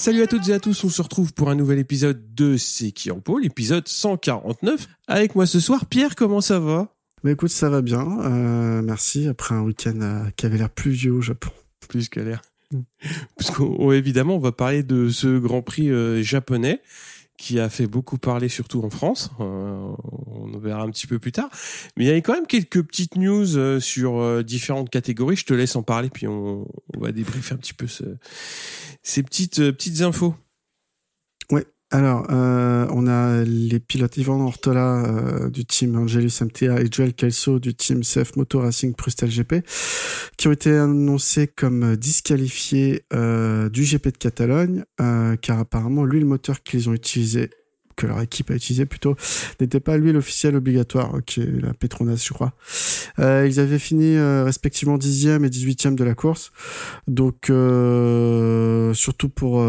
Salut à toutes et à tous, on se retrouve pour un nouvel épisode de C'est qui en pôle, l'épisode 149. Avec moi ce soir, Pierre, comment ça va? Bah écoute, ça va bien, euh, merci. Après un week-end euh, qui avait l'air pluvieux au Japon. Plus qu'à l'air. Parce qu'évidemment, on va parler de ce Grand Prix euh, japonais qui a fait beaucoup parler, surtout en France. Euh, on verra un petit peu plus tard. Mais il y avait quand même quelques petites news euh, sur euh, différentes catégories. Je te laisse en parler, puis on, va débriefer un petit peu ce- ces petites, petites infos. Ouais. Alors, euh, on a les pilotes Ivan Ortola euh, du team Angelus MTA et Joel Kelso du team CF Moto Racing Prustel GP qui ont été annoncés comme disqualifiés euh, du GP de Catalogne euh, car apparemment l'huile moteur qu'ils ont utilisé que leur équipe a utilisé plutôt n'était pas l'huile officielle obligatoire qui est la Petronas je crois. Euh, ils avaient fini euh, respectivement 10e et 18e de la course donc euh, surtout pour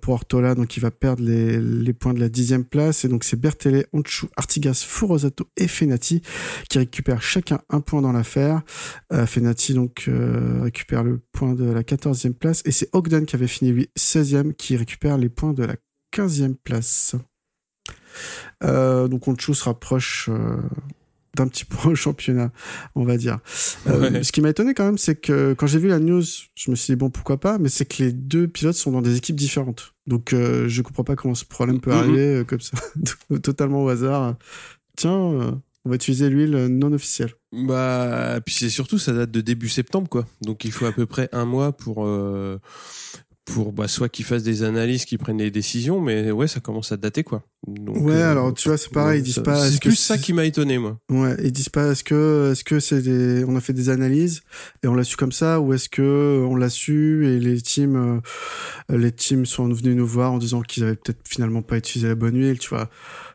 pour Ortola donc il va perdre les, les points de la dixième place et donc c'est Bertele, Onchu, Artigas, Furosato et Fenati qui récupèrent chacun un point dans l'affaire. Fenati donc récupère le point de la quatorzième place et c'est Ogden qui avait fini lui 16e qui récupère les points de la quinzième place. Euh, donc Onchu se rapproche euh, d'un petit point au championnat, on va dire. Euh, Ouais. Ce qui m'a étonné quand même, c'est que quand j'ai vu la news, je me suis dit bon pourquoi pas, mais c'est que les deux pilotes sont dans des équipes différentes. Donc euh, je comprends pas comment ce problème peut Mhm. arriver comme ça, totalement au hasard. Tiens, on va utiliser l'huile non officielle. Bah, puis c'est surtout, ça date de début septembre, quoi. Donc il faut à peu près un mois pour, euh, pour bah, soit qu'ils fassent des analyses, qu'ils prennent des décisions, mais ouais, ça commence à dater, quoi. Donc, ouais, euh, alors tu vois, c'est pareil, ils disent ça- pas. C'est plus ça qui m'a étonné, moi. Ouais, ils disent pas est-ce que est-ce que c'est des on a fait des analyses et on l'a su comme ça ou est-ce que on l'a su et les teams euh, les teams sont venus nous voir en disant qu'ils avaient peut-être finalement pas utilisé la bonne huile, tu vois.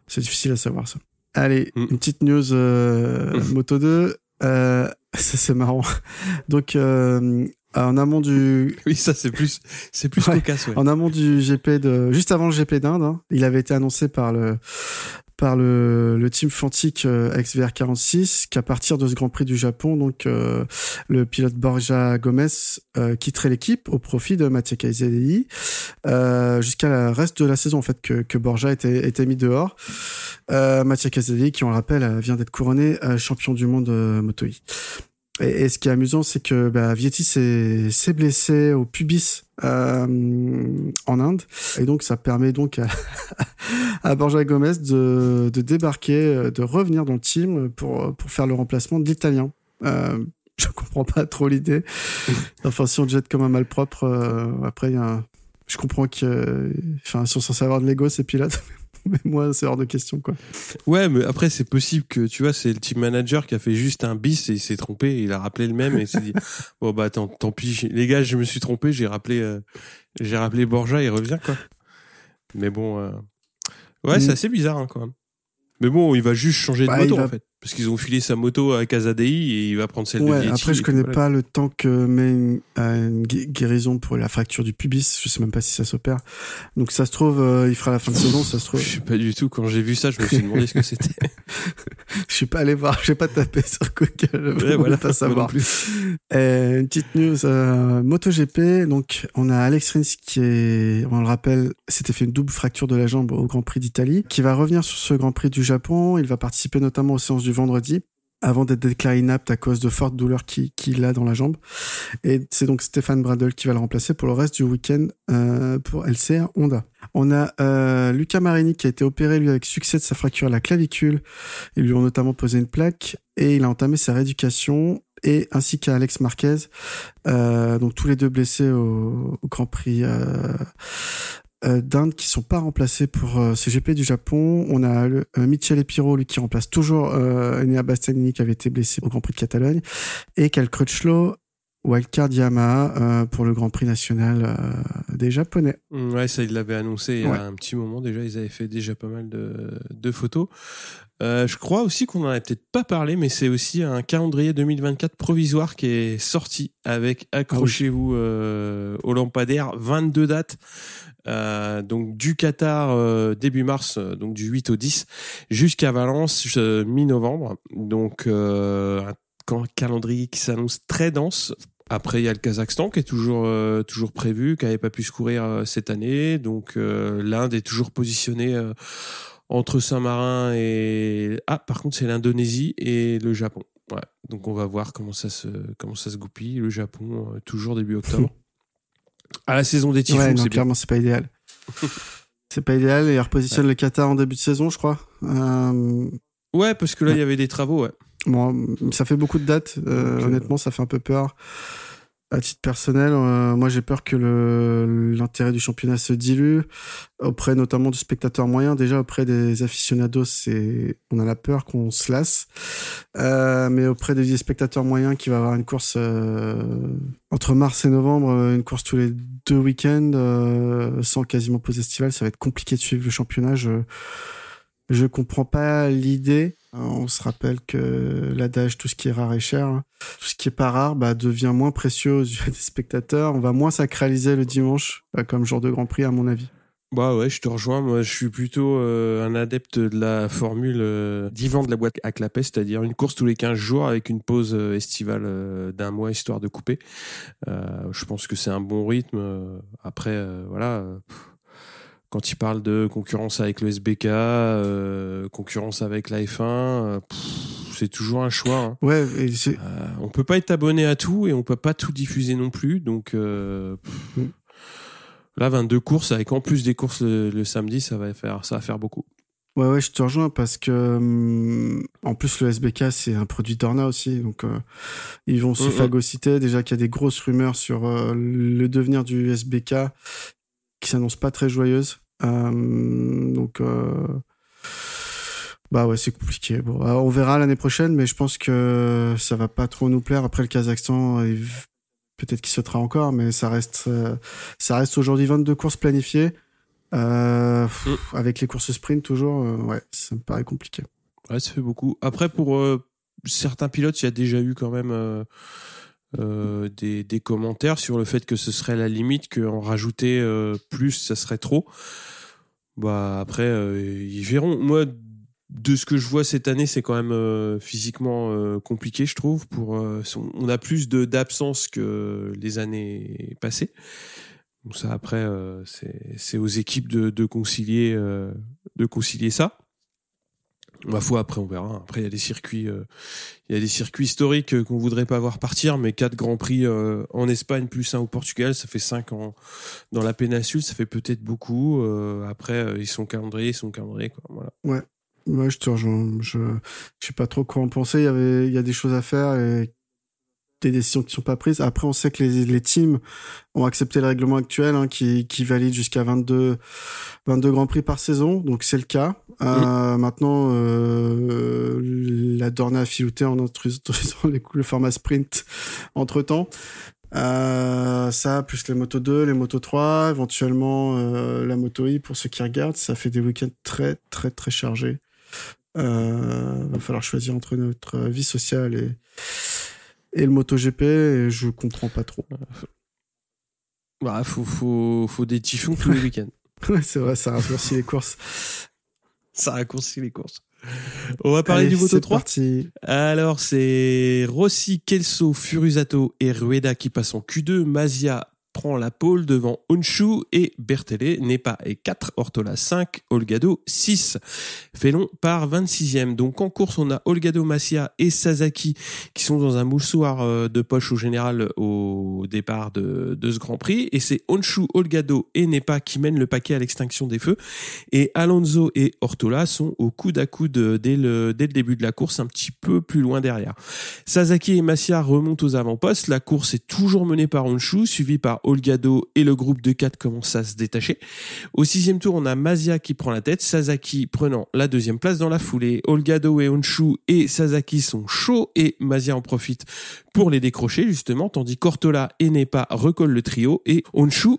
C'est difficile à savoir ça. Allez, Mm. une petite news euh. Moto 2 euh, ça c'est marrant. Donc euh, en amont du Oui, ça, c'est plus, c'est plus Ouais. cocasse, ouais. en amont du GP de juste avant le GP d'Inde, hein, il avait été annoncé par le par le, le team Fantic euh, XVR46 qu'à partir de ce Grand Prix du Japon, donc euh, le pilote Borja Gomez euh, quitterait l'équipe au profit de Mattia Kaizedi euh, jusqu'à la reste de la saison en fait que, que Borja était, était mis dehors. Euh, Mattia Kaizedi, qui on le rappelle vient d'être couronné euh, champion du monde euh, Moto. Et, et ce qui est amusant, c'est que bah, Vietti s'est blessé au pubis euh, en Inde, et donc ça permet donc à, à Borja Gomez de, de débarquer, euh, de revenir dans le team pour pour faire le remplacement de l'Italien. Euh, je comprends pas trop l'idée. Enfin, si on jette comme un malpropre, euh, après y a un- je comprends que, enfin, ils sont censés avoir de l'ego ces pilotes, mais moi c'est hors de question quoi. Ouais, mais après, c'est possible que, tu vois, c'est le team manager qui a fait juste un bis et il s'est trompé, il a rappelé le même et il s'est dit, bon, bah, tant, tant pis, les gars, je me suis trompé, j'ai rappelé, euh, j'ai rappelé Borja, il revient, quoi. Mais bon, euh, ouais, Mm. c'est assez bizarre, hein, quand même. Mais bon, il va juste changer de Bah, moto, va- en fait. Parce qu'ils ont filé sa moto à Casadei et il va prendre celle Ouais, après, je et connais voilà. pas le temps que met une, une gu- guérison pour la fracture du pubis. Je sais même pas si ça s'opère. Donc, ça se trouve, euh, il fera la fin de saison, ça se trouve. Je sais pas du tout. Quand j'ai vu ça, je me suis demandé ce que c'était. Je suis pas allé voir, j'ai pas tapé sur Google. Je Ouais, voilà, pas savoir. plus. Euh, une petite news, euh, MotoGP. Donc, on a Alex Rins qui est, on le rappelle, s'était fait une double fracture de la jambe au Grand Prix d'Italie, qui va revenir sur ce Grand Prix du Japon. Il va participer notamment aux séances du vendredi avant d'être déclaré inapte à cause de fortes douleurs qu'il qu'il a dans la jambe. Et c'est donc Stéphane Bradel qui va le remplacer pour le reste du week-end euh, pour LCR Honda. On a euh, Luca Marini qui a été opéré lui avec succès de sa fracture à la clavicule. Ils lui ont notamment posé une plaque et il a entamé sa rééducation et ainsi qu'à Alex Marquez, euh, donc tous les deux blessés au, Grand Prix euh, d'Inde qui sont pas remplacés pour euh, ce GP du Japon. On a euh, Michele Piro, lui qui remplace toujours euh, Enea Bastianini qui avait été blessé au Grand Prix de Catalogne et Cal Crutchlow Wildcard Yamaha euh, pour le Grand Prix national euh, des Japonais. Mm, ouais, ça, ils l'avaient annoncé il y a un petit moment déjà. Ils avaient fait déjà pas mal de, de photos. Euh, je crois aussi qu'on en a peut-être pas parlé, mais c'est aussi un calendrier 2024 provisoire qui est sorti avec, accrochez-vous euh, au lampadaire, 22 dates. Donc du Qatar début mars, donc du 8 au 10, jusqu'à Valence mi-novembre. Donc un calendrier qui s'annonce très dense. Après, il y a le Kazakhstan qui est toujours toujours prévu, qui n'avait pas pu se courir cette année. Donc l'Inde est toujours positionnée entre Saint-Marin et ah par contre c'est l'Indonésie et le Japon. Ouais. Donc on va voir comment ça se comment ça se goupille. Le Japon toujours début octobre. à la saison des typhons. Ouais, non, clairement, c'est pas idéal. c'est pas idéal. Et il repositionne le Qatar en début de saison, je crois. Euh... Ouais, parce que là, il y avait des travaux, ouais. Bon, ça fait beaucoup de dates. Euh, honnêtement, ça fait un peu peur à titre personnel, euh, moi j'ai peur que l'intérêt du championnat se dilue auprès notamment du spectateur moyen. Déjà auprès des aficionados, c'est on a la peur qu'on se lasse, euh, mais auprès des spectateurs moyens qui va avoir une course euh, entre mars et novembre, une course tous les deux week-ends sans quasiment pause estivale, ça va être compliqué de suivre le championnat. Je je comprends pas l'idée. On se rappelle que l'adage tout ce qui est rare est cher, hein. tout ce qui est pas rare bah, devient moins précieux aux yeux des spectateurs. On va moins sacraliser le dimanche euh, comme jour de Grand Prix à mon avis. Bah ouais, je te rejoins. Moi, je suis plutôt euh, un adepte de la formule euh, divan de la boîte à clapet, c'est-à-dire une course tous les 15 jours avec une pause estivale d'un mois histoire de couper. je pense que c'est un bon rythme. Après, voilà quand il parle de concurrence avec le SBK, euh, concurrence avec la F1, euh, c'est toujours un choix. Hein. Ouais, euh, on peut pas être abonné à tout et on peut pas tout diffuser non plus. Donc euh, mm. là, 22 courses avec en plus des courses le, samedi, ça va faire ça va faire beaucoup. Ouais, ouais, je te rejoins parce que hum, en plus le SBK c'est un produit Dorna aussi, donc ils vont se mm, mm. phagocyter. Déjà qu'il y a des grosses rumeurs sur le devenir du SBK qui s'annonce pas très joyeuse. Euh, donc, euh, bah ouais, c'est compliqué. Bon, euh, on verra l'année prochaine, mais je pense que ça va pas trop nous plaire. Après le Kazakhstan, peut-être qu'il sautera encore, mais ça reste, ça reste aujourd'hui 22 courses planifiées. Mm. Avec les courses sprint toujours, ouais, ça me paraît compliqué. Ouais, ça fait beaucoup. Après, pour certains pilotes, il y a déjà eu quand même euh, des, commentaires sur le fait que ce serait la limite, qu'en rajouter euh, plus, ça serait trop. Bah après, euh, ils verront. Moi, de ce que je vois cette année, c'est quand même physiquement compliqué, je trouve. Pour, on a plus d'absence que les années passées. Ça, après, c'est aux équipes de concilier, de concilier ça. Ma foi, après on verra. Après il y a des circuits, euh, il y a des circuits historiques euh, qu'on voudrait pas voir partir, mais quatre grands prix euh, en Espagne plus un au Portugal, ça fait cinq ans dans la péninsule, ça fait peut-être beaucoup. après ils sont calendriers, ils sont calendriers quoi. Voilà. Ouais, ouais, je te rejoins. Je, je sais pas trop quoi en penser. Il y avait, il y a des choses à faire des décisions qui sont pas prises. Après, on sait que les, les teams ont accepté le règlement actuel hein, qui, qui valide jusqu'à 22, 22 grands prix par saison. Donc, c'est le cas. Euh, maintenant, euh, la Dorna a filouté en autorisant le format sprint entre temps. Euh, ça, plus les motos 2, les motos 3, éventuellement euh, la moto I pour ceux qui regardent, ça fait des week-ends très, très, très chargés. Euh, va falloir choisir entre notre vie sociale et, et le MotoGP, et je comprends pas trop. Bah, faut, faut, faut des typhons tous les week-ends. ouais, c'est vrai, ça raccourcit les courses. Ça raccourcit les courses. On va parler du Moto 3. Parti. Alors, c'est Rossi, Kelso, Furusato et Rueda qui passent en Q2. Mazia prend la pole devant Onshu et Bertele, Nepa et 4, Ortola 5, Olgado 6. Félon par 26e. Donc en course, on a Olgado Masia et Sasaki qui sont dans un moussoir euh, de poche au général au départ de, ce Grand Prix. Et c'est Onshu, Olgado et Nepa qui mènent le paquet à l'extinction des feux. Et Alonso et Ortola sont au coude à coude dès le, dès le début de la course, un petit peu plus loin derrière. Sasaki et Masia remontent aux avant-postes. La course est toujours menée par Onshu, suivi par Olgado et le groupe de 4 commencent à se détacher. Au sixième tour, on a Mazia qui prend la tête, Sasaki prenant la deuxième place dans la foulée. Olgado et Onshu et Sasaki sont chauds et Mazia en profite pour les décrocher justement, tandis qu'Ortola et Nepa recollent le trio et Onshu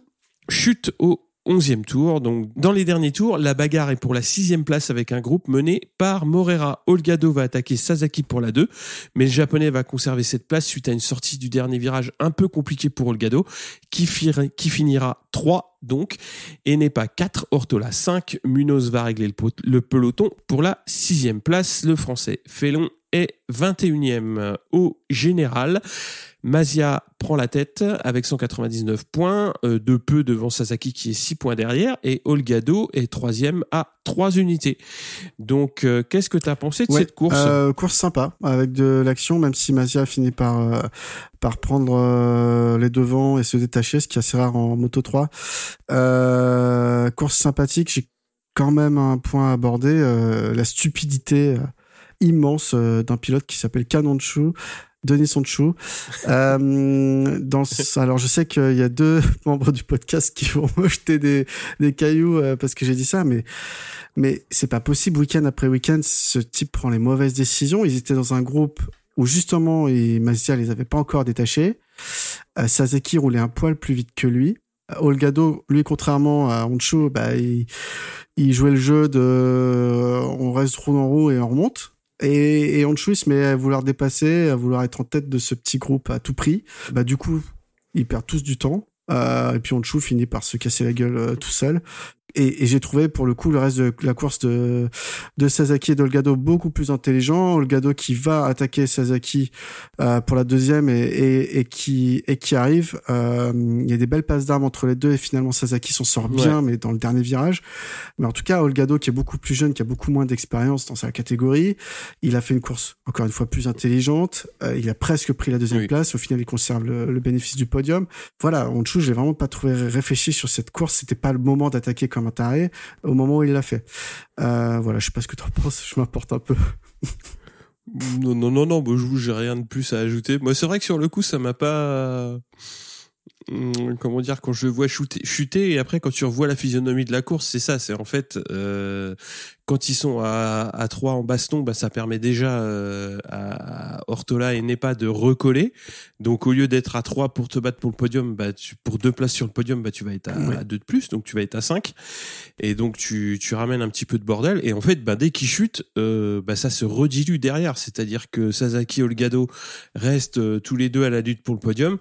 chute au 11e tour. Donc, dans les derniers tours, la bagarre est pour la sixième place avec un groupe mené par Morera. Olgado va attaquer Sasaki pour la 2, mais le japonais va conserver cette place suite à une sortie du dernier virage un peu compliqué pour Olgado, qui, finira 3 donc, et n'est pas 4, Ortola 5. Munoz va régler le, peloton pour la sixième place. Le français Félon est 21e au général. Mazia prend la tête avec 199 points, euh, de peu devant Sasaki qui est 6 points derrière, et Olgado est troisième à 3 unités. Donc, euh, qu'est-ce que tu as pensé de cette course? euh, Course sympa, avec de l'action, même si Mazia finit par, par prendre les devants et se détacher, ce qui est assez rare en Moto 3. course sympathique, j'ai quand même un point à aborder, la stupidité immense d'un pilote qui s'appelle Kanonchu, Denis Sonchou. Euh, dans alors je sais qu'il y a deux membres du podcast qui vont me jeter des, des cailloux euh, parce que j'ai dit ça, mais mais c'est pas possible. Week-end après week-end, ce type prend les mauvaises décisions. Ils étaient dans un groupe où justement, et Mazia les avait pas encore détachés. Euh, roulait un poil plus vite que lui. Euh, Olgado, lui, contrairement à Honcho, bah, il, il jouait le jeu de on reste roue en roue et on remonte. Et, et Honshu se met à vouloir dépasser, à vouloir être en tête de ce petit groupe à tout prix. Bah du coup, ils perdent tous du temps. Euh, et puis Honshu finit par se casser la gueule euh, tout seul et, et j'ai trouvé pour le coup le reste de la course de, de Sasaki et d'Olgado beaucoup plus intelligent. Olgado qui va attaquer Sasaki euh, pour la deuxième et, et, et, qui, et qui arrive. Euh, il y a des belles passes d'armes entre les deux et finalement Sasaki s'en sort bien, mais dans le dernier virage. Mais en tout cas, Olgado qui est beaucoup plus jeune, qui a beaucoup moins d'expérience dans sa catégorie, il a fait une course encore une fois plus intelligente. Euh, il a presque pris la deuxième place. Au final, il conserve le, le bénéfice du podium. Voilà, Honshu, j'ai vraiment pas trouvé réfléchi sur cette course. C'était pas le moment d'attaquer comme au moment où il l'a fait. Euh, voilà, je sais pas ce que tu en penses, je m'apporte un peu. non, non, non, non, je j'ai rien de plus à ajouter. Moi, c'est vrai que sur le coup, ça m'a pas. Hum, comment dire quand je vois chuter, chuter et après quand tu revois la physionomie de la course c'est ça c'est en fait euh, quand ils sont à, à 3 en baston, bah, ça permet déjà euh, à Ortola et Nepa de recoller. Donc au lieu d'être à 3 pour te battre pour le podium, bah, tu, pour deux places sur le podium, bah, tu vas être à, 2 de plus, donc tu vas être à 5. Et donc tu, tu ramènes un petit peu de bordel. Et en fait, bah, dès qu'ils chutent, euh, bah, ça se redilue derrière. C'est-à-dire que Sasaki et Olgado restent euh, tous les deux à la lutte pour le podium.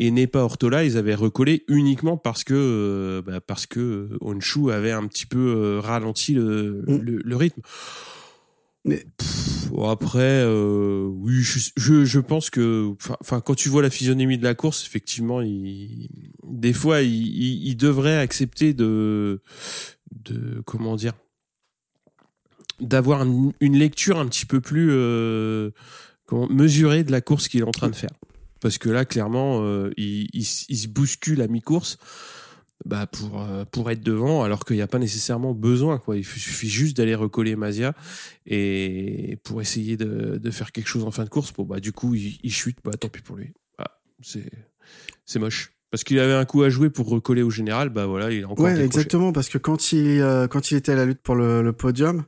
Et Nepa Ortola, ils avaient recollé uniquement parce que, euh, bah, parce que Onshu avait un petit peu ralenti le, mm. le le, rythme. Mais après, euh, oui, je, pense que, enfin, quand tu vois la physionomie de la course, effectivement, des fois, il, il, devrait accepter de, comment dire, d'avoir une, lecture un petit peu plus euh, mesurée de la course qu'il est en train de faire. Parce que là, clairement, euh, il, se bouscule à mi-course bah pour euh, pour être devant alors qu'il n'y a pas nécessairement besoin quoi. Il suffit juste d'aller recoller Mazia et pour essayer de, de, faire quelque chose en fin de course. Pour bah du coup il, chute. Bah tant pis pour lui. Bah, c'est c'est moche. Parce qu'il avait un coup à jouer pour recoller au général bah voilà il a encore ouais exactement parce que quand il euh, quand il était à la lutte pour le, le podium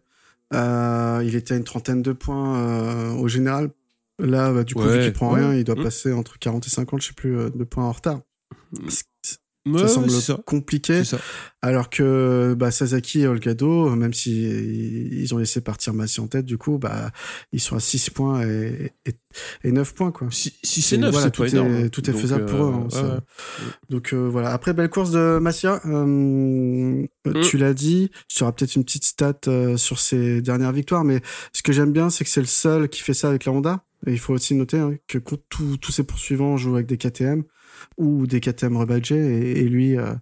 euh, il était à une trentaine de points euh, au général. Là bah, du coup vu qu'il prend rien il doit mmh. passer entre 40 et 50 je sais plus de points en retard ça semble compliqué. Alors que bah, Sasaki et Olgado, même si ils ont laissé partir Massi en tête, du coup, bah, ils sont à 6 points et, et, 9 points. Quoi. Si, c'est 9, c'est tout, est, tout est faisable pour eux. Hein, euh, Donc euh, voilà. Après, belle course de Massia. Euh, mm. Tu l'as dit. Tu auras peut-être une petite stat sur ses dernières victoires, mais ce que j'aime bien, c'est que c'est le seul qui fait ça avec la Honda. Et il faut aussi noter hein, que tous ses poursuivants jouent avec des KTM ou des KTM rebadgés et, lui, euh,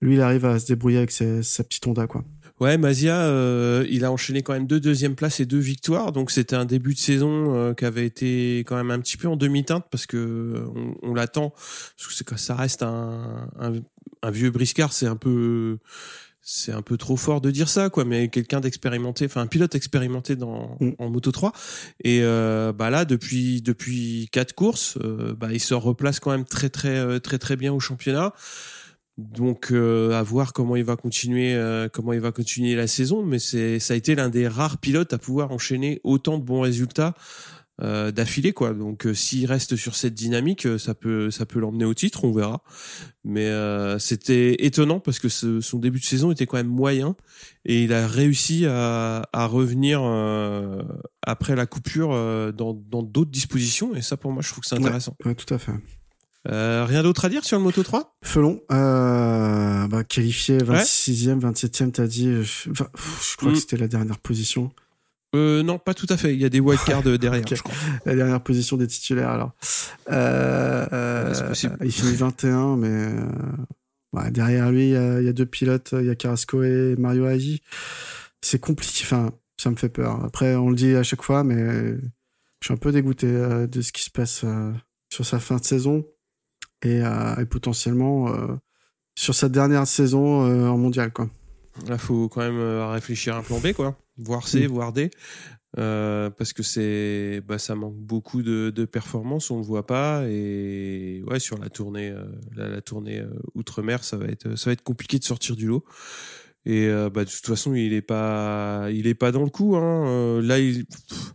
lui, il arrive à se débrouiller avec sa petite Honda, quoi. Ouais, Mazia, euh, il a enchaîné quand même deux deuxièmes places et deux victoires, donc c'était un début de saison euh, qui avait été quand même un petit peu en demi-teinte parce que on, l'attend, parce que ça reste un, un vieux briscard, c'est un peu c'est un peu trop fort de dire ça, quoi, mais quelqu'un d'expérimenté, enfin un pilote expérimenté dans Mm. en Moto 3. Et euh, bah là, depuis depuis quatre courses, euh, bah il se replace quand même très très euh, très très bien au championnat. Donc euh, à voir comment il va continuer euh, comment il va continuer la saison, mais c'est ça a été l'un des rares pilotes à pouvoir enchaîner autant de bons résultats euh, d'affilée quoi. Donc euh, s'il reste sur cette dynamique, euh, ça peut ça peut l'emmener au titre, on verra. Mais euh, c'était étonnant parce que ce- son début de saison était quand même moyen et il a réussi à, à revenir après la coupure dans dans d'autres dispositions et ça pour moi je trouve que c'est Ouais. intéressant. Ouais, tout à fait. Euh, rien d'autre à dire sur le Moto 3 Felon, euh, bah, qualifié 26e, 27e, t'as dit. enfin, je crois Mm. que c'était la dernière position. Euh, Non, pas tout à fait. Il y a des wildcards derrière, Ok. je crois. La dernière position des titulaires, alors. Euh, euh, possible. il finit 21, mais euh, ouais, derrière lui, il y, a, il y a deux pilotes, il y a Carrasco et Mario Agi. C'est compliqué, enfin, ça me fait peur. Après, on le dit à chaque fois, mais je suis un peu dégoûté euh, de ce qui se passe euh, sur sa fin de saison et, euh, et potentiellement euh, sur sa dernière saison euh, en mondial, quoi. Là, faut quand même euh, réfléchir à un plan B, quoi. Voir C, Mm. voir D. Euh, parce que c'est, bah, ça manque beaucoup de, de performance, on le voit pas. Et ouais, sur la tournée, euh, la, la tournée euh, outre-mer, ça va être, ça va être compliqué de sortir du lot. Et euh, bah, de toute façon, il est pas, il est pas dans le coup. Hein. Là, il, pff,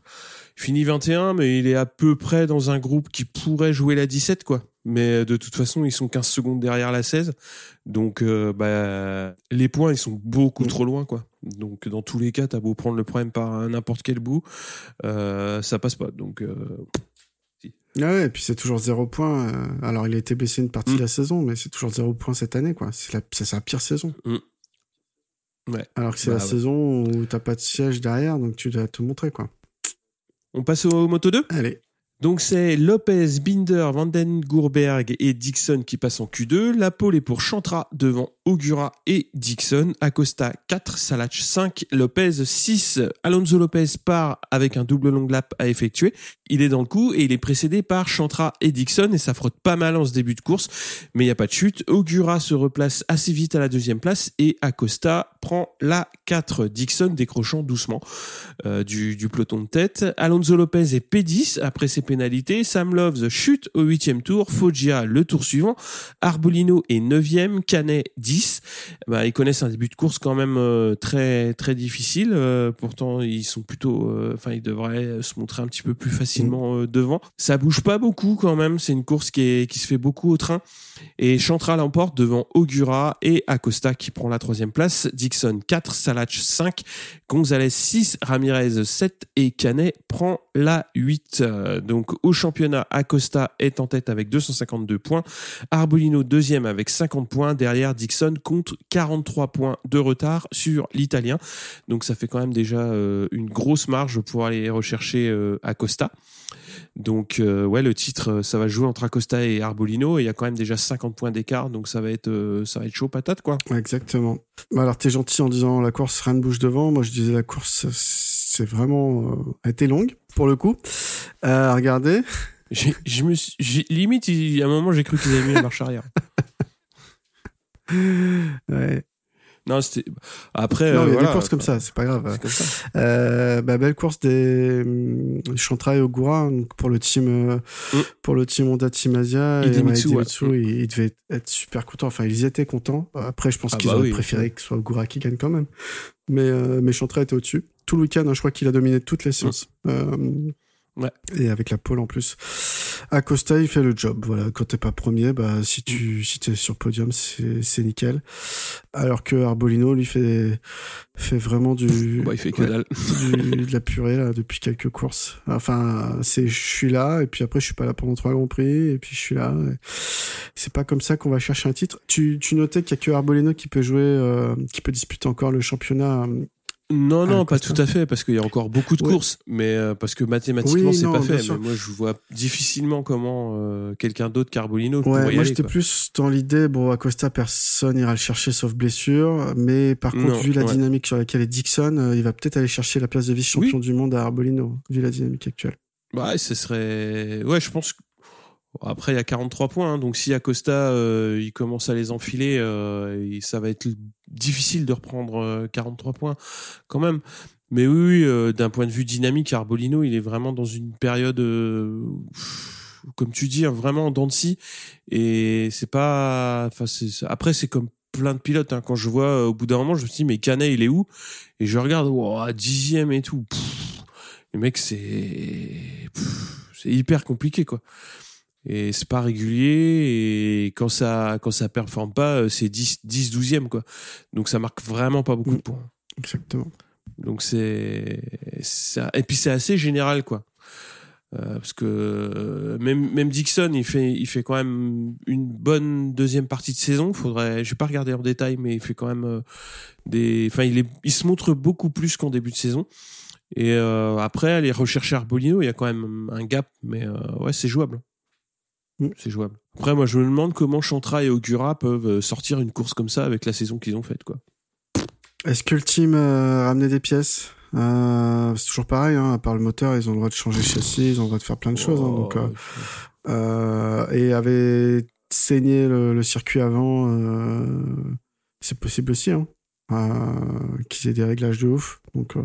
il finit 21, mais il est à peu près dans un groupe qui pourrait jouer la 17, quoi. Mais de toute façon, ils sont 15 secondes derrière la 16. Donc, euh, bah, les points, ils sont beaucoup Mm. trop loin, quoi. Donc, dans tous les cas, t'as beau prendre le problème par n'importe quel bout, euh, ça passe pas. Donc, euh, Ah ouais, et puis c'est toujours zéro point. euh, alors, il a été blessé une partie Mm. de la saison, mais c'est toujours zéro point cette année, quoi. C'est la, c'est sa pire saison. Mm. Ouais. Alors que c'est Bah la ouais. saison où t'as pas de siège derrière, donc tu dois te montrer, quoi. on passe au Moto 2 Allez. Donc c'est Lopez, Binder, Vanden Gourberg et Dixon qui passent en Q2. La pole est pour Chantra devant Ogura et Dixon. Acosta 4, Salach 5, Lopez 6. Alonso Lopez part avec un double long lap à effectuer. Il est dans le coup et il est précédé par Chantra et Dixon et ça frotte pas mal en ce début de course. Mais il n'y a pas de chute. Ogura se replace assez vite à la deuxième place et Acosta prend la 4. Dixon décrochant doucement euh, du, peloton de tête. Alonso Lopez est P10 après ses pénalités. Sam Loves chute au huitième tour. Foggia le tour suivant. Arbolino est 9e. Canet 10. Bah, ils connaissent un début de course quand même euh, très très difficile. Euh, pourtant, ils sont plutôt, euh, enfin, ils devraient se montrer un petit peu plus facilement euh, devant. Ça bouge pas beaucoup quand même. C'est une course qui est qui se fait beaucoup au train. Et Chantra l'emporte devant Ogura et Acosta qui prend la troisième place. Dixon 4, Salach 5, Gonzalez 6, Ramirez 7 et Canet prend la 8. Euh, Donc au championnat, Acosta est en tête avec 252 points. Arbolino deuxième avec 50 points. Derrière, Dixon compte 43 points de retard sur l'Italien. Donc ça fait quand même déjà euh, une grosse marge pour aller rechercher euh, Acosta. Donc euh, ouais, le titre, ça va jouer entre Acosta et Arbolino et il y a quand même déjà 50 points d'écart, donc ça va être euh, ça va être chaud patate quoi. Exactement. Bah alors, t'es gentil en disant la course, rien ne bouge devant. Moi, je disais la course, c'est vraiment euh, a été longue pour le coup. Euh, regardez. Je me suis, j'ai- limite il y a un moment j'ai cru qu'ils avaient mis la marche arrière. Ouais. Non, c'était après non, euh, il y a voilà, des courses comme ça, c'est pas grave. C'est comme ça. Euh, bah, belle course des Chantra et Ogura donc pour le team euh, Mm. pour le team Honda Team Asia et Idemitsu, ouais, ouais. Idemitsu, ils, ils devaient être super contents enfin ils étaient contents après je pense Ah qu'ils bah auraient oui. préféré que ce soit Ogura qui gagne quand même mais euh, mais Chantra était au-dessus tout le week-end hein, je crois qu'il a dominé toutes les séances Euh, Ouais. et avec la pole en plus Acosta il fait le job voilà quand t'es pas premier bah si tu si t'es sur podium c'est nickel alors que Arbolino lui fait fait vraiment du Bon, il fait que ouais, dalle. du- de la purée là, depuis quelques courses. Enfin, c'est je suis là et puis après je suis pas là pendant trois grands prix et puis je suis là. C'est pas comme ça qu'on va chercher un titre. Tu, tu notais qu'il y a que Arbolino qui peut jouer, euh, qui peut disputer encore le championnat. Non, non, Ah, pas Costa. tout à fait, parce qu'il y a encore beaucoup de Ouais. courses, mais euh, parce que mathématiquement Oui, c'est non, pas fait. Mais moi, je vois difficilement comment euh, quelqu'un d'autre qu'Arbolino Ouais, pourrait y moi j'étais plus dans l'idée, bon, Acosta, personne ira le chercher sauf blessure, mais par contre, Non, vu la ouais. dynamique sur laquelle est Dixon, euh, il va peut-être aller chercher la place de vice-champion du monde à Arbolino, vu la dynamique actuelle. Ouais, ce serait. Ouais, je pense. que- Après, il y a 43 points, hein, donc si Acosta euh, il commence à les enfiler, euh, ça va être difficile de reprendre 43 points quand même. Mais oui, d'un point de vue dynamique, Arbolino, il est vraiment dans une période, comme tu dis, hein, vraiment en dents de scie. Et c'est pas, après c'est comme plein de pilotes. Hein. Quand je vois au bout d'un moment, je me dis mais Canet il est où? Et je regarde, wow, dixième et tout. le mec c'est c'est hyper compliqué quoi et c'est pas régulier et quand ça quand ça performe pas euh, c'est 10 10 12e quoi. Donc ça marque vraiment pas beaucoup de mm. points. Exactement. Donc c'est ça et puis c'est assez général quoi. Euh, parce que euh, même même Dixon il fait il fait quand même une bonne deuxième partie de saison. Faudrait j'ai pas regardé en détail mais il fait quand même des enfin il est il se montre beaucoup plus qu'en début de saison. Et après aller rechercher Arbolino il y a quand même un gap mais ouais c'est jouable. C'est jouable. Après, moi, je me demande comment Chantra et Ogura peuvent euh, sortir une course comme ça avec la saison qu'ils ont faite, quoi. Est-ce que le team euh, a ramené des pièces? Euh, C'est toujours pareil, hein, à part le moteur, ils ont le droit de changer de châssis, ils ont le droit de faire plein de choses. Hein, donc, euh, et avait saigné le, circuit avant, c'est possible aussi, hein, qu'ils aient des réglages de ouf. Donc,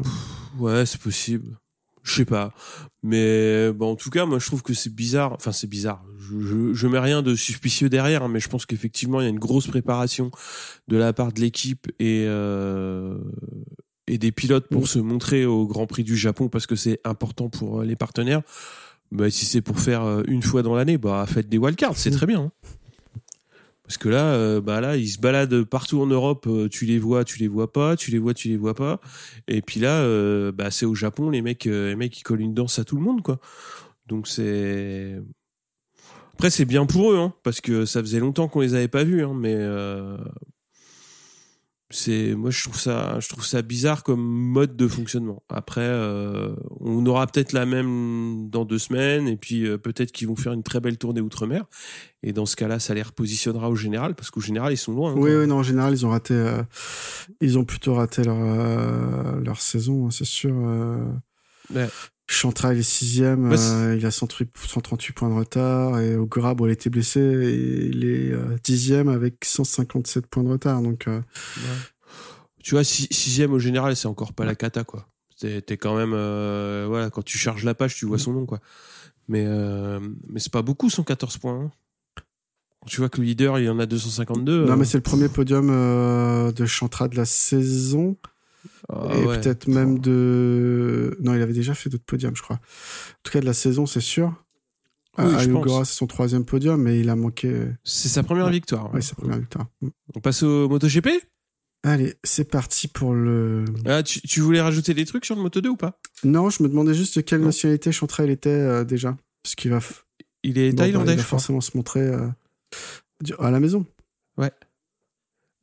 ouais, c'est possible. Je sais pas. Mais bon, en tout cas, moi, je trouve que c'est bizarre. Enfin, c'est bizarre. Je, je, mets rien de suspicieux derrière, hein, mais je pense qu'effectivement, il y a une grosse préparation de la part de l'équipe et euh, et des pilotes pour se montrer au Grand Prix du Japon parce que c'est important pour euh, les partenaires. Bah, si c'est pour faire euh, une fois dans l'année, bah faites des wildcards, c'est très bien. Hein. Parce que là, euh, bah là, ils se baladent partout en Europe. Euh, tu les vois, tu les vois pas, tu les vois, tu les vois pas. Et puis là, euh, bah c'est au Japon, les mecs, les mecs, ils collent une danse à tout le monde, quoi. Donc c'est. Après, c'est bien pour eux, hein, parce que ça faisait longtemps qu'on les avait pas vus, hein, mais c'est moi je trouve ça je trouve ça bizarre comme mode de fonctionnement. Après euh, on aura peut-être la même dans deux semaines et puis euh, peut-être qu'ils vont faire une très belle tournée outre-mer. Et dans ce cas-là ça les repositionnera au général parce qu'au général ils sont loin hein, oui oui non en général ils ont raté euh, ils ont plutôt raté leur leur saison hein, c'est sûr ouais. Chantra il est sixième, bah, il a 138 points de retard et au bon, il était blessé et il est dixième avec 157 points de retard. Donc, tu vois, sixième au général, c'est encore pas la cata quoi. T'es quand même, voilà, quand tu charges la page, tu vois son nom quoi. Mais mais c'est pas beaucoup 114 points. Hein. tu vois que le leader, il en a 252. Non, mais c'est le premier podium de Chantra de la saison. Ah et peut-être même de. Non, il avait déjà fait d'autres podiums, je crois. En tout cas, de la saison, c'est sûr. Oui, Ayogura, c'est son troisième podium, mais il a manqué. C'est sa première victoire. Oui, sa première victoire. Mm. On passe au MotoGP? Allez, c'est parti pour le. Ah, tu, voulais rajouter des trucs sur le Moto 2 ou pas? Non, je me demandais juste de quelle nationalité Chantrail était euh, déjà. Parce qu'il va. Il est thaïlandais, bah, Il va forcément se montrer euh, à la maison.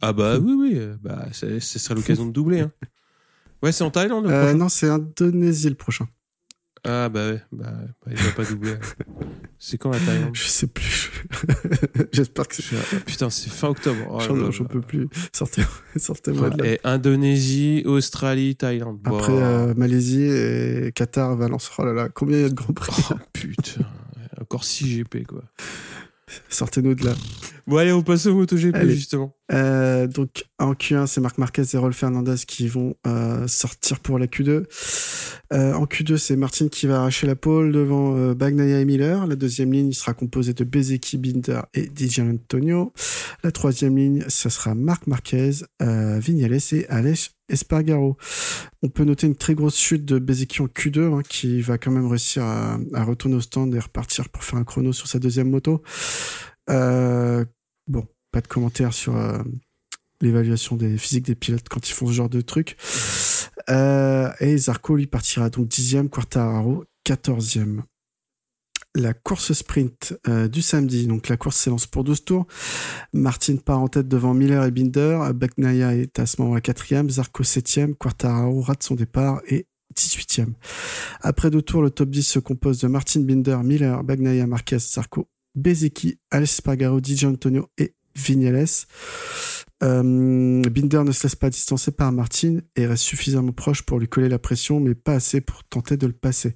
Ah bah oui, oui. Euh, bah, ce serait l'occasion de doubler. Hein. Ouais, c'est en Thaïlande le euh, Non, c'est Indonésie le prochain. Ah bah ouais, bah, bah il va pas doubler. c'est quand la Thaïlande? Je sais plus. J'espère que c'est... Putain, c'est fin octobre. Oh, j'en, peux plus. Sortez, sortez-moi de là. Et Indonésie, Australie, Thaïlande. Après euh, Malaisie et Qatar, Valence. Oh là là, combien il y a de grands prix Oh putain, encore 6 GP quoi. Sortez-nous de là. Bon, allez, on passe au MotoGP, justement. Euh, donc, en Q1, c'est Marc Marquez et Rolf Fernandez qui vont euh, sortir pour la Q2. Euh, en Q2, c'est Martin qui va arracher la pole devant Bagnaia et Miller. La deuxième ligne sera composée de Bezeki, Binder et DJ Antonio. La troisième ligne, ce sera Marc Marquez, Vignales et Aleix Espargaro. On peut noter une très grosse chute de Bezeki en Q2, hein, qui va quand même réussir à, retourner au stand et repartir pour faire un chrono sur sa deuxième moto. Euh, bon, pas de commentaires sur euh, l'évaluation des physiques des pilotes quand ils font ce genre de trucs. Euh, et Zarco, lui, partira donc dixième, Quartararo, quatorzième. La course sprint euh, du samedi, donc la course s'élance pour 12 tours. Martin part en tête devant Miller et Binder. Beknaya est à ce moment-là quatrième, Zarco septième, Quartararo rate son départ et 18e. Après deux tours, le top 10 se compose de Martin Binder, Miller, Bagnaia, Marquez, Zarco, Bezeki, Alex Spargaro, Di Antonio et Vignales. Euh, Binder ne se laisse pas distancer par Martin et reste suffisamment proche pour lui coller la pression, mais pas assez pour tenter de le passer.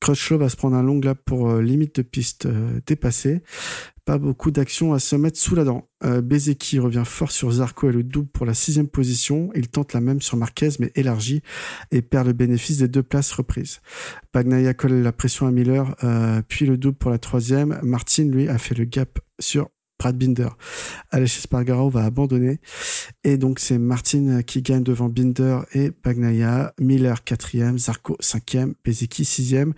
Crutchlow va se prendre un long lap pour euh, limite de piste euh, dépassée. Pas beaucoup d'action à se mettre sous la dent. Bezeki revient fort sur Zarco et le double pour la sixième position. Il tente la même sur Marquez, mais élargi et perd le bénéfice des deux places reprises. Bagnaia colle la pression à Miller, puis le double pour la troisième. Martin, lui, a fait le gap sur Brad Binder. Alex Spargaro va abandonner. Et donc, c'est Martin qui gagne devant Binder et Bagnaia. Miller, quatrième. Zarco, cinquième. Bezeki, sixième.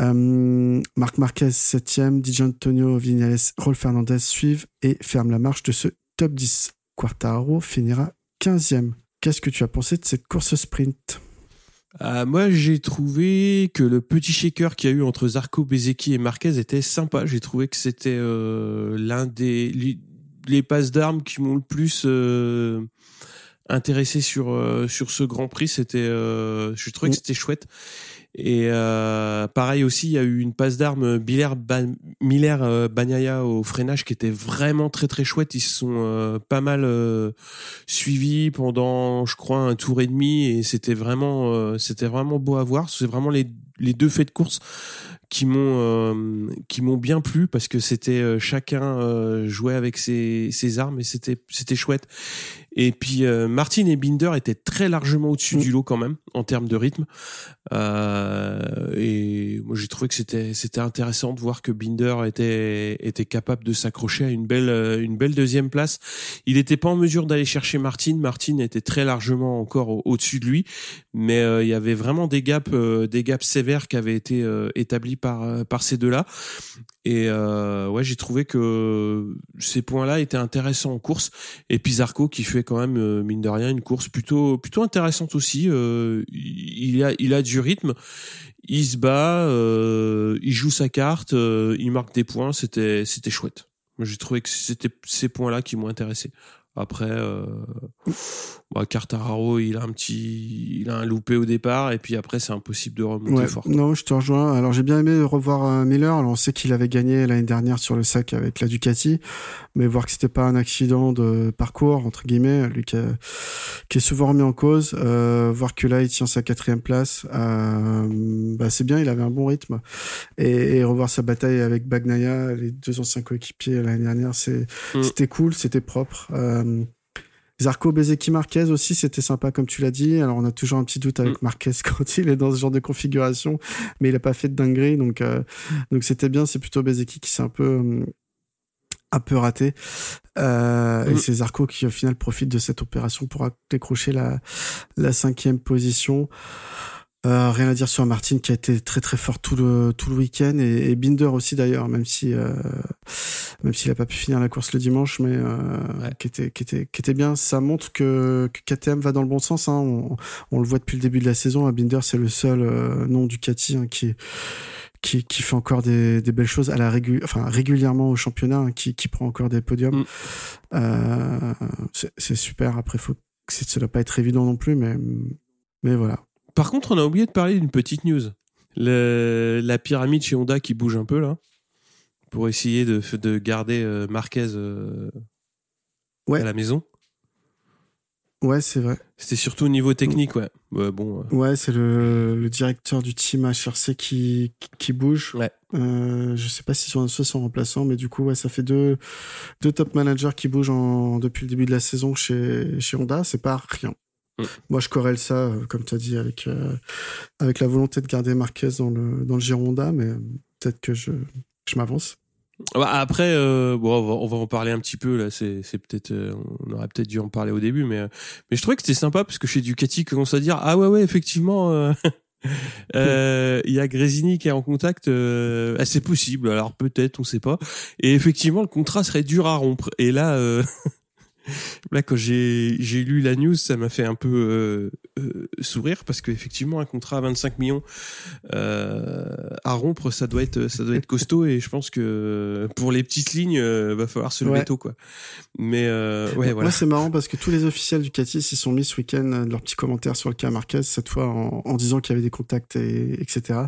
Euh, Marc Marquez, septième. Di Antonio Vignales, Rolf Fernandez suivent et ferment la marche de ce top 10. Quartaro finira quinzième. Qu'est-ce que tu as pensé de cette course sprint? Ah, moi, j'ai trouvé que le petit shaker qu'il y a eu entre Zarco, Bezeki et Marquez était sympa. J'ai trouvé que c'était euh, l'un des les, les passes d'armes qui m'ont le plus euh, intéressé sur euh, sur ce Grand Prix. C'était, euh, je trouvais que Mm. c'était chouette. Et euh, pareil aussi, il y a eu une passe d'armes Miller, Ban- Miller euh, au freinage qui était vraiment très très chouette. Ils se sont euh, pas mal euh, suivis pendant, je crois, un tour et demi et c'était vraiment euh, c'était vraiment beau à voir. C'est vraiment les les deux faits de course qui m'ont euh, qui m'ont bien plu parce que c'était euh, chacun euh, jouait avec ses, ses armes et c'était c'était chouette. Et puis euh, Martin et Binder étaient très largement au-dessus Mm. du lot quand même en termes de rythme. Euh, et moi j'ai trouvé que c'était c'était intéressant de voir que Binder était était capable de s'accrocher à une belle euh, une belle deuxième place. Il n'était pas en mesure d'aller chercher Martin. Martin était très largement encore au- au-dessus de lui, mais euh, il y avait vraiment des gaps euh, des gaps sévères qui avaient été euh, établis par par ces deux-là. Et euh, ouais, j'ai trouvé que ces points-là étaient intéressants en course. Et puis Zarco qui fait quand même euh, mine de rien une course plutôt plutôt intéressante aussi. Euh, il a il a du rythme, il se bat, euh, il joue sa carte, euh, il marque des points. C'était c'était chouette. J'ai trouvé que c'était ces points-là qui m'ont intéressé. Après, bah, Quartararo, il a un petit, il a un loupé au départ, et puis après, c'est impossible de remonter Ouais, fort. non, je te rejoins. Alors j'ai bien aimé revoir euh, Miller. Alors on sait qu'il avait gagné l'année dernière sur le sac avec la Ducati, mais voir que c'était pas un accident de parcours entre guillemets, lui qui, a- qui est souvent remis en cause, euh, voir que là il tient sa quatrième place, euh, bah c'est bien. Il avait un bon rythme et, et revoir sa bataille avec Bagnaia, les deux anciens coéquipiers l'année dernière, c'est Mm. c'était cool, c'était propre. Euh, Zarco Bezeki Marquez aussi, c'était sympa comme tu l'as dit. Alors on a toujours un petit doute avec Marquez quand il est dans ce genre de configuration, mais il a pas fait de dinguerie, donc euh, donc c'était bien. C'est plutôt Bezeki qui s'est un peu euh, un peu raté. Euh, Et Mm. c'est Zarco qui au final profite de cette opération pour décrocher la la cinquième position. Euh, rien à dire sur Martin qui a été très très fort tout le tout le week-end et, et Binder aussi d'ailleurs même si euh, même s'il a pas pu finir la course le dimanche mais euh, Ouais. qui était qui était qui était bien ça montre que, que KTM va dans le bon sens hein. on, on le voit depuis le début de la saison Binder c'est le seul euh, nom Ducati hein, qui qui, qui fait encore des, des belles choses à la régu enfin régulièrement au championnat hein, qui, qui prend encore des podiums Mm. euh, c'est super après faut c'est- ça doit pas être évident non plus mais mais voilà Par contre, on a oublié de parler d'une petite news. Le- la pyramide chez Honda qui bouge un peu là, pour essayer de, de garder euh, Marquez euh, Ouais. à la maison. ouais c'est vrai C'était surtout au niveau technique, ouais. Ouais, bon, euh, Ouais, c'est le, le directeur du team HRC qui, qui, qui bouge. Ouais. Euh, je sais pas s'ils sont ceux sont remplaçants, mais du coup, ouais, ça fait deux, deux top managers qui bougent en, depuis le début de la saison chez, chez Honda. C'est pas rien. Mm. Moi, je corrèle ça, euh, comme tu as dit, avec, euh, avec la volonté de garder Marquez dans le, dans le giron Honda, mais peut-être que je, je m'avance. Bah, après, euh, bon, on va, on va en parler un petit peu là. C'est, c'est peut-être, euh, on aurait peut-être dû en parler au début, mais, euh, mais je trouvais que c'était sympa parce que chez Ducati commence à dire ah ouais ouais effectivement. Il y a Grésini qui est en contact, ah, c'est possible. Alors peut-être, on sait pas. Et effectivement, le contrat serait dur à rompre. Et là, Là, quand j'ai lu la news, ça m'a fait un peu euh, euh, sourire parce qu'effectivement, un contrat à 25 millions euh, à rompre, ça doit être ça doit être costaud et je pense que pour les petites lignes, euh, va falloir se lever Ouais. tôt quoi. Mais ouais, Moi, voilà. c'est marrant parce que tous les officiels du Catis s'y sont mis ce week-end leurs petits commentaires sur le cas Marquez, cette fois en, en disant qu'il y avait des contacts, et, etc.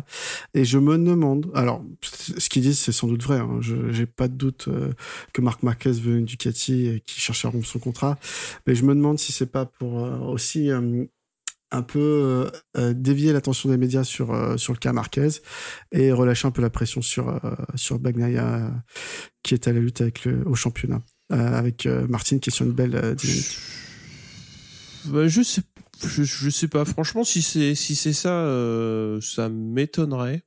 Et je me demande, alors, ce qu'ils disent, c'est sans doute vrai. Hein, je j'ai pas de doute que Marc Marquez veut une Ducati et qu'il cherche à rompre son contrat. Mais je me demande si c'est pas pour euh, aussi euh, un peu euh, dévier l'attention des médias sur sur le cas Marquez et relâcher un peu la pression sur sur Bagnaia qui est à la lutte avec le au championnat avec euh, Martin qui est sur une belle dynamique. Bah, je sais je, sais pas franchement si c'est si c'est ça ça m'étonnerait.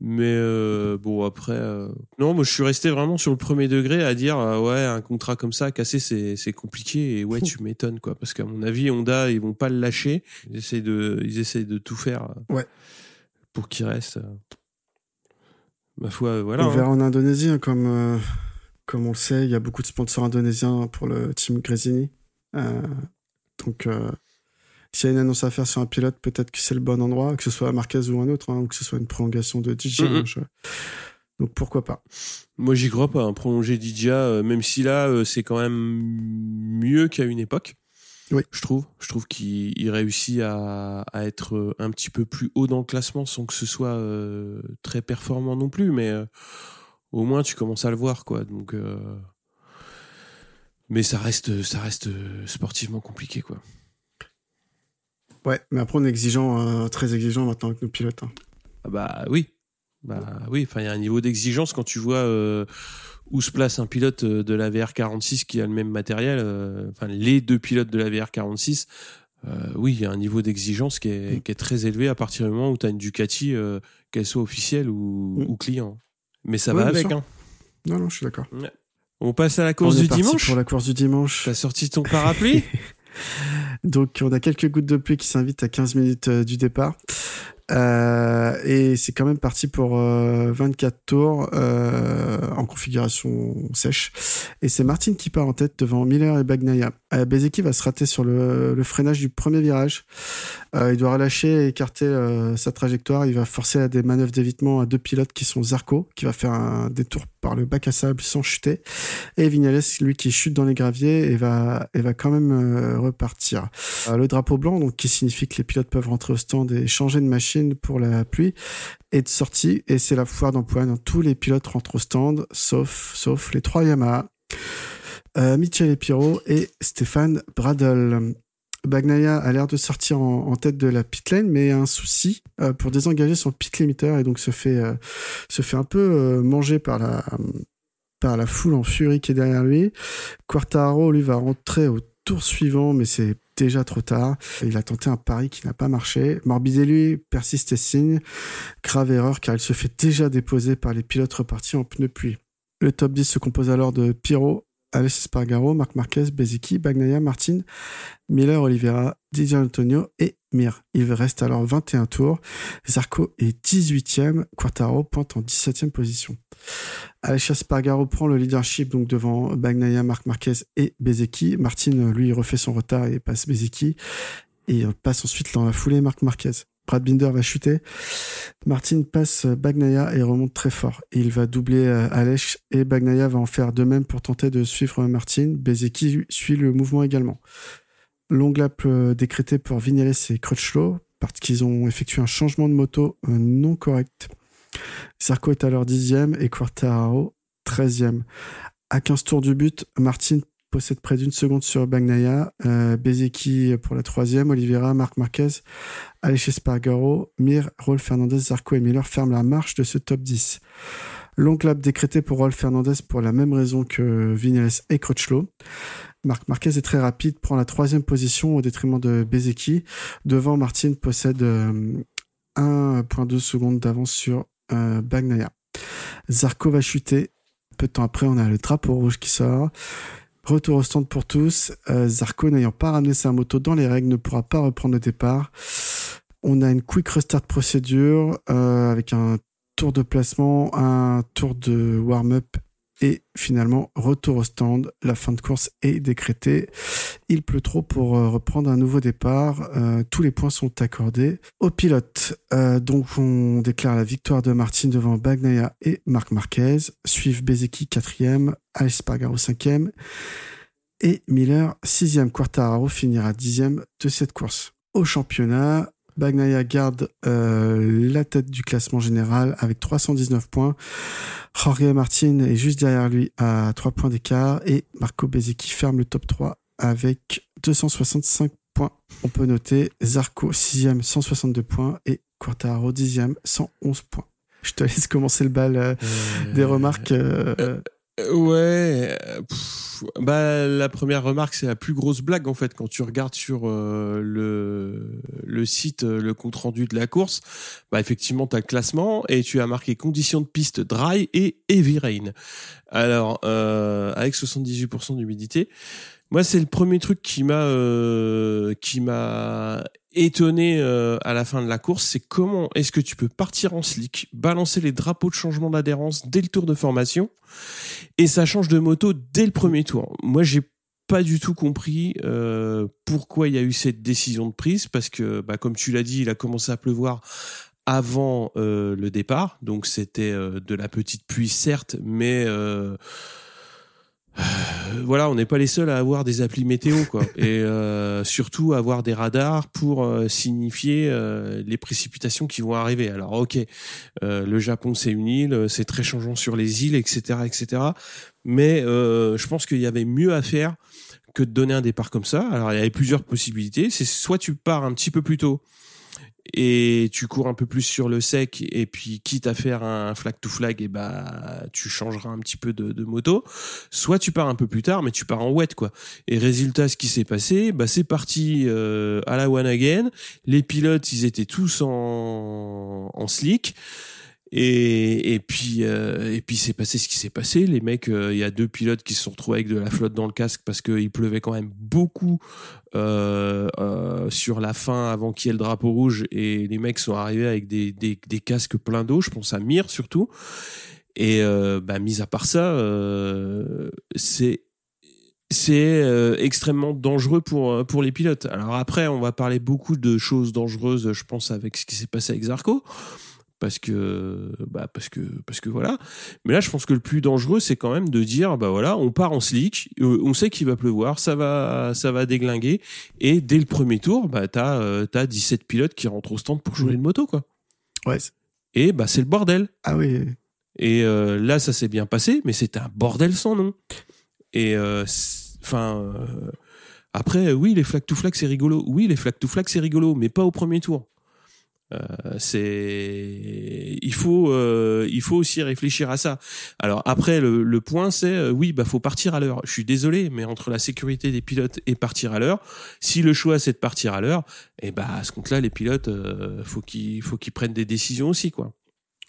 Mais euh, bon après euh, non moi je suis resté vraiment sur le premier degré à dire euh, ouais un contrat comme ça cassé c'est compliqué et ouais tu m'étonnes quoi parce qu'à mon avis Honda ils vont pas le lâcher ils essayent de ils essayent de tout faire Ouais. pour qu'il reste ma foi voilà On hein. verra en Indonésie, hein, comme, comme on le sait, il y a beaucoup de sponsors indonésiens pour le team Gresini. Euh, donc, s'il y a une annonce à faire sur un pilote, peut-être que c'est le bon endroit, que ce soit Marquez ou un autre, hein, ou que ce soit une prolongation de DJ. Hein, Donc, pourquoi pas Moi, j'y crois pas. Un prolonger Didia, euh, même si là, euh, c'est quand même mieux qu'à une époque. Oui. Je trouve. Je trouve qu'il il réussit à, à être euh, un petit peu plus haut dans le classement sans que ce soit euh, très performant non plus. Mais au moins, tu commences à le voir, quoi. Donc, mais ça reste, ça reste sportivement compliqué, quoi. Ouais, mais après, on est exigeant, euh, très exigeant maintenant avec nos pilotes. hein. Ah bah oui. Bah oui, enfin il y a un niveau d'exigence quand tu vois euh, où se place un pilote euh, de la VR46 qui a le même matériel, enfin les deux pilotes de la VR46. euh, oui, il y a un niveau d'exigence qui est, Mm. qui est très élevé à partir du moment où tu as une Ducati, qu'elle soit officielle ou, Mm. ou client. Mais ça Ouais, va avec. Hein. Non, non, je suis d'accord. On passe à la course on est du parti dimanche. pour la course du dimanche. T'as sorti ton parapluie? Donc, on a quelques gouttes de pluie qui s'invitent à 15 minutes euh, du départ. Euh, et c'est quand même parti pour euh, 24 tours euh, en configuration sèche. Et c'est Martin qui part en tête devant Miller et Bagnaia. Euh, Bezeki va se rater sur le, freinage du premier virage. Euh, il doit relâcher et écarter euh, sa trajectoire. Il va forcer à des manœuvres d'évitement à deux pilotes qui sont Zarco, qui va faire un détour par le bac à sable sans chuter, et Vignales, lui, qui chute dans les graviers et va, et va quand même euh, repartir. Le drapeau blanc, donc qui signifie que les pilotes peuvent rentrer au stand et changer de machine pour la pluie, est de sortie et c'est la foire d'empoigne. Tous les pilotes rentrent au stand, sauf, sauf les trois Yamaha. Euh, Michele Piro et Stéphane Bradel. Bagnaia a l'air de sortir en, tête de la pit lane, mais a un souci euh, pour désengager son pit limiter et donc se fait, euh, se fait un peu euh, manger par la, par la foule en furie qui est derrière lui. Quartaro, lui, va rentrer au tour suivant, mais c'est déjà trop tard. Il a tenté un pari qui n'a pas marché. Morbidelli persiste et signe. Grave erreur car il se fait déjà déposer par les pilotes repartis en pneus pluie. Le top 10 se compose alors de Piro, Alex Espargaro, Marc Marquez, Bezeki, Bagnaia, Martin, Miller, Oliveira, Didier Antonio et Mir. Il reste alors 21 tours. Zarco est 18e, Quartaro pointe en 17e position. Alexia Spargaro prend le leadership donc devant Bagnaia, Marc Marquez et Bezeki. Martin, lui, refait son retard et passe Bezeki. Et il passe ensuite dans la foulée Marc Marquez. Brad Binder va chuter. Martin passe Bagnaia et remonte très fort. Il va doubler euh, Alech et Bagnaia va en faire de même pour tenter de suivre Martin. Bezeki suit le mouvement également. Long lap euh, décrété pour Vignales et Crutchlow parce qu'ils ont effectué un changement de moto euh, non correct. Zarco est alors dixième et Quartararo 13e. À 15 tours du but, Martin possède près d'une seconde sur Bagnaia, euh, Bezeki pour la troisième, Oliveira, Marc Marquez, Aleix Espargaro, Mir, Rolf Fernandez, Zarco et Miller ferment la marche de ce top 10. Long lap décrété pour Rolf Fernandez pour la même raison que Vignales et Crutchlow. Marc Marquez est très rapide, prend la troisième position au détriment de Bezeki. Devant, Martin possède euh, 1.2 secondes d'avance sur euh, Bagnaia. Zarco va chuter. Peu de temps après, on a le drapeau rouge qui sort. Retour au stand pour tous. Euh, Zarco, n'ayant pas ramené sa moto dans les règles, ne pourra pas reprendre le départ. On a une quick restart procédure euh, avec un tour de placement, un tour de warm-up Et finalement, retour au stand, la fin de course est décrétée. Il pleut trop pour euh, reprendre un nouveau départ. Euh, tous les points sont accordés au pilote. Euh, donc on déclare la victoire de Martin devant Bagnaia et Marc Marquez. Suivent Bezeki quatrième, Espargaro cinquième et Miller sixième. Quartararo finira dixième de cette course. Au championnat, Bagnaia garde euh, la tête du classement général avec 319 points. Jorge Martin est juste derrière lui à 3 points d'écart et Marco Bezzecchi ferme le top 3 avec 265 points. On peut noter Zarco 6e 162 points et Quartaro 10e 111 points. Je te laisse commencer le bal euh, des remarques. Euh, euh, ouais, bah la première remarque c'est la plus grosse blague en fait quand tu regardes sur euh, le le site euh, le compte rendu de la course, bah effectivement as le classement et tu as marqué conditions de piste dry et heavy rain. Alors avec 78% d'humidité, moi c'est le premier truc qui m'a qui m'a étonné euh, à la fin de la course, c'est comment est-ce que tu peux partir en slick, balancer les drapeaux de changement d'adhérence dès le tour de formation, et ça change de moto dès le premier tour. Moi, j'ai pas du tout compris euh, pourquoi il y a eu cette décision de prise, parce que, bah, comme tu l'as dit, il a commencé à pleuvoir avant euh, le départ, donc c'était de la petite pluie certes, mais voilà, on n'est pas les seuls à avoir des applis météo, quoi, et euh, surtout avoir des radars pour euh, signifier les précipitations qui vont arriver. Alors, ok, le Japon c'est une île, c'est très changeant sur les îles, etc., etc. Mais je pense qu'il y avait mieux à faire que de donner un départ comme ça. Alors, il y avait plusieurs possibilités. C'est soit tu pars un petit peu plus tôt et tu cours un peu plus sur le sec et puis quitte à faire un flag to flag et bah tu changeras un petit peu de, moto. Soit tu pars un peu plus tard mais tu pars en wet quoi. Et résultat ce qui s'est passé bah c'est parti euh, à la one again. Les pilotes ils étaient tous en slick et, et puis euh, et puis c'est passé ce qui s'est passé. Les mecs, euh, il y a deux pilotes qui se sont retrouvés avec de la flotte dans le casque parce qu'il pleuvait quand même beaucoup euh, euh, sur la fin avant qu'il y ait le drapeau rouge et les mecs sont arrivés avec des, des, casques pleins d'eau. Je pense à Mir surtout. Et bah mis à part ça, c'est c'est extrêmement dangereux pour pour les pilotes. Alors après, on va parler beaucoup de choses dangereuses, je pense, avec ce qui s'est passé avec Zarco parce que bah parce que parce que voilà. Mais là je pense que le plus dangereux c'est quand même de dire bah voilà on part en slick euh, on sait qu'il va pleuvoir ça va ça va déglinguer. Et dès le premier tour bah t'as euh, t'as 17 pilotes qui rentrent au stand pour jouer une moto quoi. Ouais et bah c'est le bordel. Ah oui et euh, là ça s'est bien passé mais c'était un bordel sans nom. Et enfin après oui les flag to flag c'est rigolo. Oui les flag to flag c'est rigolo mais pas au premier tour. euh, c'est il faut euh, il faut aussi réfléchir à ça. Alors après le, le point c'est euh, oui bah faut partir à l'heure. Je suis désolé mais entre la sécurité des pilotes et partir à l'heure, si le choix c'est de partir à l'heure, et eh bah à ce compte-là les pilotes euh, faut qu'ils faut qu'ils prennent des décisions aussi quoi.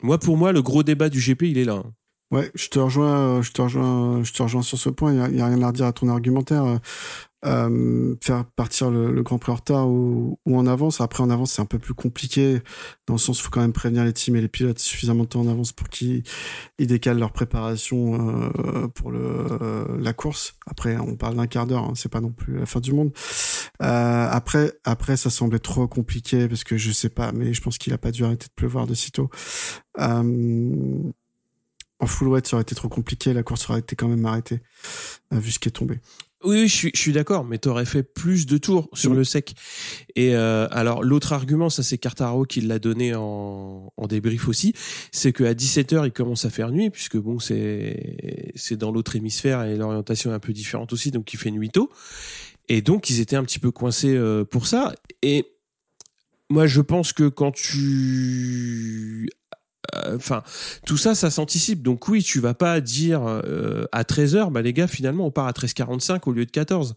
Moi pour moi le gros débat du GP il est là. Ouais, je te rejoins, je te rejoins, je te rejoins sur ce point. Il y a, rien à redire à ton argumentaire euh, faire partir le, le, Grand Prix en retard ou, ou, en avance. Après, en avance, c'est un peu plus compliqué, dans le sens il faut quand même prévenir les teams et les pilotes suffisamment de temps en avance pour qu'ils ils décalent leur préparation euh, pour le, euh, la course. Après, on parle d'un quart d'heure, hein, c'est pas non plus la fin du monde. Euh, après, après, ça semblait trop compliqué parce que je sais pas, mais je pense qu'il a pas dû arrêter de pleuvoir de sitôt. Euh, en full wet, ça aurait été trop compliqué, la course aurait été quand même arrêtée, vu ce qui est tombé. Oui, je suis, je suis d'accord, mais t'aurais fait plus de tours sur le sec. Et euh, alors l'autre argument, ça c'est Cartaro qui l'a donné en, en débrief aussi, c'est qu'à 17h il commence à faire nuit, puisque bon c'est c'est dans l'autre hémisphère et l'orientation est un peu différente aussi, donc il fait nuit tôt. Et donc ils étaient un petit peu coincés euh, pour ça. Et moi je pense que quand tu euh, enfin tout ça ça s'anticipe. Donc oui tu vas pas dire euh, à 13h bah les gars finalement on part à 13h45 au lieu de 14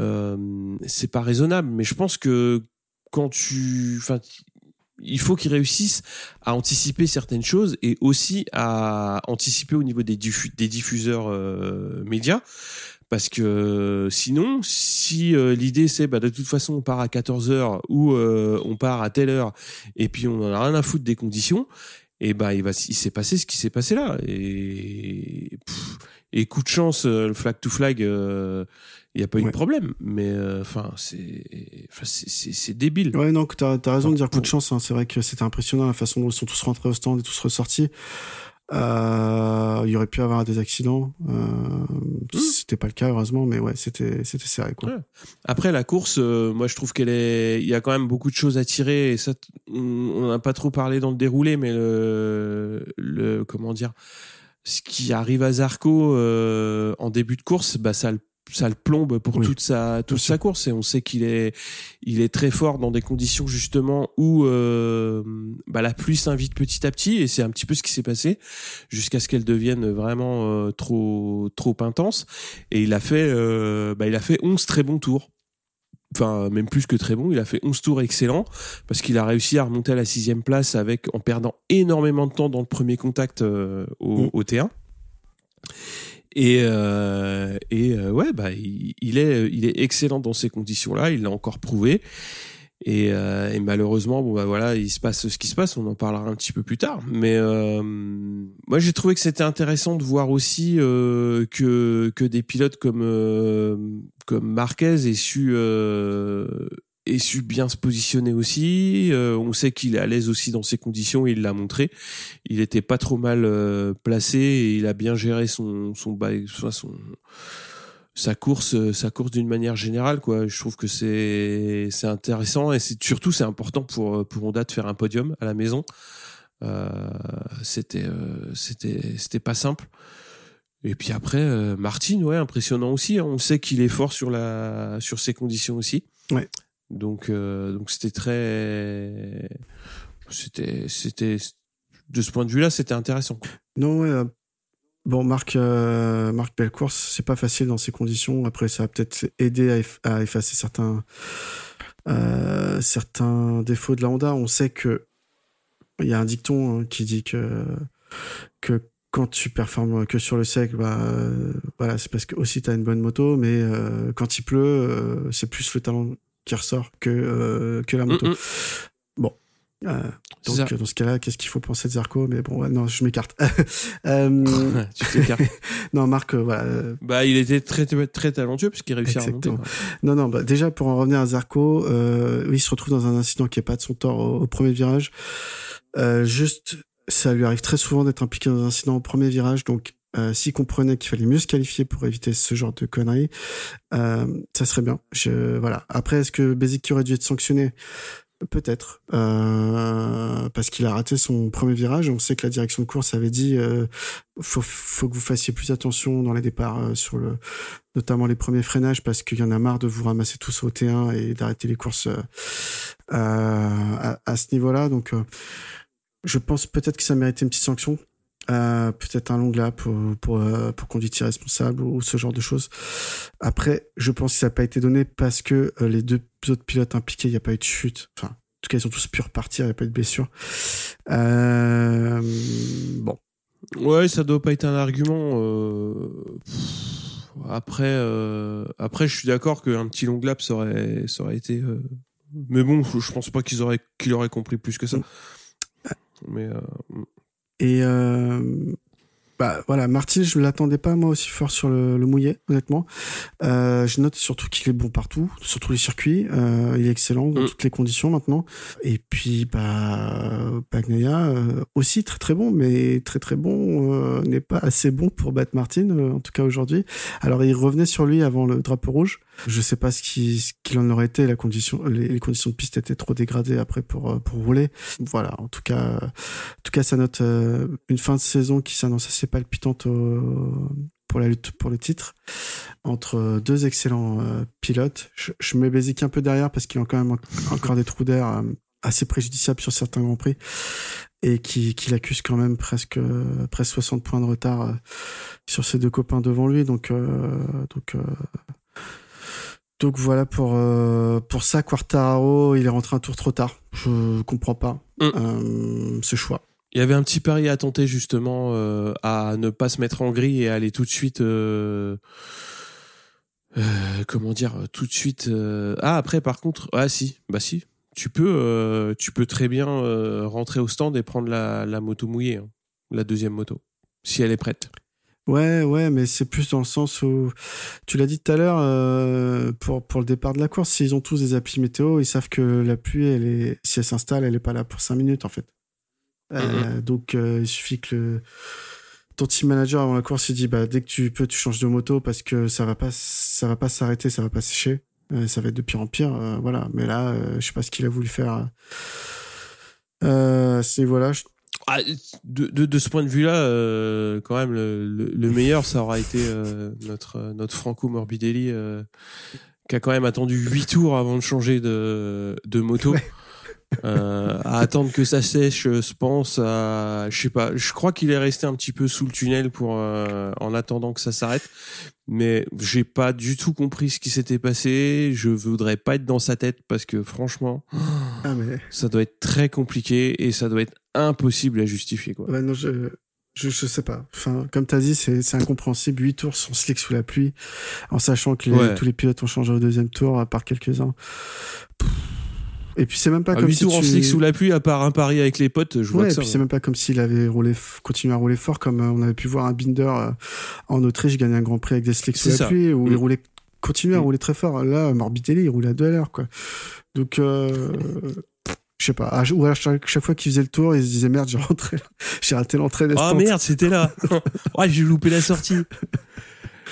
euh, c'est pas raisonnable. Mais je pense que quand tu enfin il faut qu'ils réussissent à anticiper certaines choses et aussi à anticiper au niveau des, diffuseurs euh, médias. Parce que sinon, si l'idée c'est bah, de toute façon on part à 14 h ou on part à telle heure et puis on en a rien à foutre des conditions, Et bah il va, il s'est passé ce qui s'est passé là. Et et coup de chance, le flag to flag, il n'y a pas eu de problème. Mais enfin, c'est, c'est, débile. Ouais, non, t'as as raison de dire coup de chance. Hein. C'est vrai que c'était impressionnant la façon dont ils sont tous rentrés au stand et tous ressortis. Euh, il y aurait pu avoir des accidents. Euh, mmh. C'était pas le cas heureusement, mais ouais, c'était c'était serré quoi. Après la course, euh, moi je trouve qu'elle est, il y a quand même beaucoup de choses à tirer et ça, on n'a pas trop parlé dans le déroulé, mais le, le comment dire, ce qui arrive à Zarco euh, en début de course, bah ça le ça le plombe pour toute sa toute sa course et on sait qu'il est il est très fort dans des conditions justement où euh, bah, la pluie s'invite petit à petit et c'est un petit peu ce qui s'est passé jusqu'à ce qu'elle devienne vraiment euh, trop trop intense. Et il a fait euh, bah, il a fait 11 très bons tours. Enfin même plus que très bons il a fait 11 tours excellents parce qu'il a réussi à remonter à la sixième place avec en perdant énormément de temps dans le premier contact au, mm. au T1 et, euh, et euh, ouais, bah, il, est, il est excellent dans ces conditions-là. Il l'a encore prouvé. Et, euh, et, malheureusement, bon bah voilà, il se passe ce qui se passe. On en parlera un petit peu plus tard. Mais euh, moi, j'ai trouvé que c'était intéressant de voir aussi euh, que que des pilotes comme comme Marquez aient su et su bien se positionner aussi. Euh, on sait qu'il est à l'aise aussi dans ces conditions, il l'a montré. Il était pas trop mal euh, placé et il a bien géré son son, son sa course euh, sa course d'une manière générale quoi. Je trouve que c'est c'est intéressant et c'est surtout c'est important pour pour Honda de faire un podium à la maison. c'était c'était c'était pas simple. Et puis après, Martin, ouais, impressionnant aussi. Hein. On sait qu'il est fort sur la sur ses conditions aussi. Ouais. Donc, euh, donc c'était très, c'était, c'était, de ce point de vue-là, c'était intéressant. Non, ouais. Euh, bon, Marc, euh, Marc Bellecourse, c'est pas facile dans ces conditions. Après, ça va peut-être aider à, effacer certains, euh, certains défauts de la Honda. On sait que il y a un dicton hein, qui dit que que quand tu performes que sur le sec, bah voilà, c'est parce que aussi tu as une bonne moto, mais quand il pleut, c'est plus le talent qui ressort que, euh, que la moto. Mm, mm. Bon. Euh, donc, dans ce cas-là, qu'est-ce qu'il faut penser de Zarco? Mais bon, non, je m'écarte. euh, tu t'écartes. non, Marc, euh, voilà. Bah, il était très, très talentueux puisqu'il réussit à remonter. Non, non, bah, déjà, pour en revenir à Zarco, euh, il se retrouve dans un incident qui est pas de son tort au, premier virage. juste, ça lui arrive très souvent d'être impliqué dans un incident au premier virage, donc euh, s'il comprenait qu'il fallait mieux se qualifier pour éviter ce genre de conneries, euh, ça serait bien. Je, voilà. Après, est-ce que Basic aurait dû être sanctionné? Peut-être, euh, parce qu'il a raté son premier virage. On sait que la direction de course avait dit euh, faut, faut que vous fassiez plus attention dans les départs euh, sur le, notamment les premiers freinages, parce qu'il y en a marre de vous ramasser tous au T1 et d'arrêter les courses euh, à, à, ce niveau-là. Donc, je pense peut-être que ça méritait une petite sanction. Euh, peut-être un long lap pour, pour, euh, pour conduite irresponsable ou, ce genre de choses. Après, je pense que ça n'a pas été donné parce que euh, les deux autres pilotes impliqués, il n'y a pas eu de chute. Enfin, en tout cas, ils sont tous pu repartir, il n'y a pas eu de blessure. bon. Ouais, ça doit pas être un argument. Après, après, je suis d'accord qu'un petit long lap, ça aurait, ça aurait été. Mais bon, je pense pas qu'ils auraient, qu'ils auraient compris plus que ça. Mm. Mais. Et euh, bah voilà, Martin, je ne l'attendais pas moi aussi fort sur le, le mouillé, honnêtement. Euh, je note surtout qu'il est bon partout, sur tous les circuits. Euh, il est excellent dans mm. toutes les conditions maintenant. Et puis bah Bagnaia euh, aussi très très bon, mais très très bon euh, n'est pas assez bon pour battre Martin, euh, en tout cas aujourd'hui. Alors il revenait sur lui avant le drapeau rouge. Je sais pas ce qu'il ce qu'il en aurait été. La condition, les, conditions de piste étaient trop dégradées après pour euh, pour rouler. Voilà. En tout cas, en tout cas, ça note euh, une fin de saison qui s'annonce assez palpitante pour la lutte pour le titre entre deux excellents euh, pilotes. Je, je mets Bézic un peu derrière parce qu'il a quand même encore des trous d'air assez préjudiciables sur certains grands prix et qui, qui l'accuse quand même presque presque 60 points de retard sur ses deux copains devant lui donc donc donc voilà pour euh, pour ça Quartararo, il est rentré un tour trop tard. Je comprends pas mm. euh, ce choix. Il y avait un petit pari à tenter justement euh, à ne pas se mettre en gris et aller tout de suite comment dire tout de suite ah après par contre ah si bah si tu peux, tu peux très bien rentrer au stand et prendre la, la moto mouillée, hein, la deuxième moto, si elle est prête. Ouais, ouais, mais c'est plus dans le sens où, tu l'as dit tout à l'heure, euh, pour, pour le départ de la course, s'ils ont tous des applis météo, ils savent que la pluie, elle est, si elle s'installe, elle est pas là pour 5 minutes, en fait. Euh, donc, euh, il suffit que le, ton team manager avant la course, il dit, bah, dès que tu peux, tu changes de moto parce que ça va pas, ça va pas s'arrêter, ça va pas sécher. Euh, ça va être de pire en pire, euh, voilà. Mais là, euh, je sais pas ce qu'il a voulu faire. c'est voilà, je- Ah, de, de, ce point de vue-là, euh, quand même, le, le, le meilleur, ça aura été euh, notre, notre Franco Morbidelli, euh, qui a quand même attendu 8 tours avant de changer de, de moto. Euh, à attendre que ça sèche, euh, je pense à, je sais pas, je crois qu'il est resté un petit peu sous le tunnel pour euh, en attendant que ça s'arrête, mais j'ai pas du tout compris ce qui s'était passé. Je voudrais pas être dans sa tête parce que franchement, ah mais ça doit être très compliqué et ça doit être impossible à justifier quoi. Ouais, non, je, je, je sais pas. Enfin, comme t'as dit, c'est, c'est incompréhensible. Huit tours sans slick sous la pluie, en sachant que les- Ouais. tous les pilotes ont changé au deuxième tour, à part quelques-uns. Pff. Et puis c'est même pas À comme 8 si tours en slick sous la pluie, à part un pari avec les potes, je vois Ouais, que et puis c'est même pas comme s'il avait roulé, continué à rouler fort, comme euh, on avait pu voir un Binder euh, en Autriche gagner un Grand Prix avec des slicks sous la pluie, où Mm. il roulait, continuait à Mm. rouler très fort. Là, Morbidelli, il roulait à deux à l'heure, quoi. Donc, euh, je sais pas. À- Ou à chaque, chaque fois qu'il faisait le tour, il se disait merde, j'ai rentré, j'ai raté l'entrée Ah stands. merde, c'était là. ouais, j'ai loupé la sortie.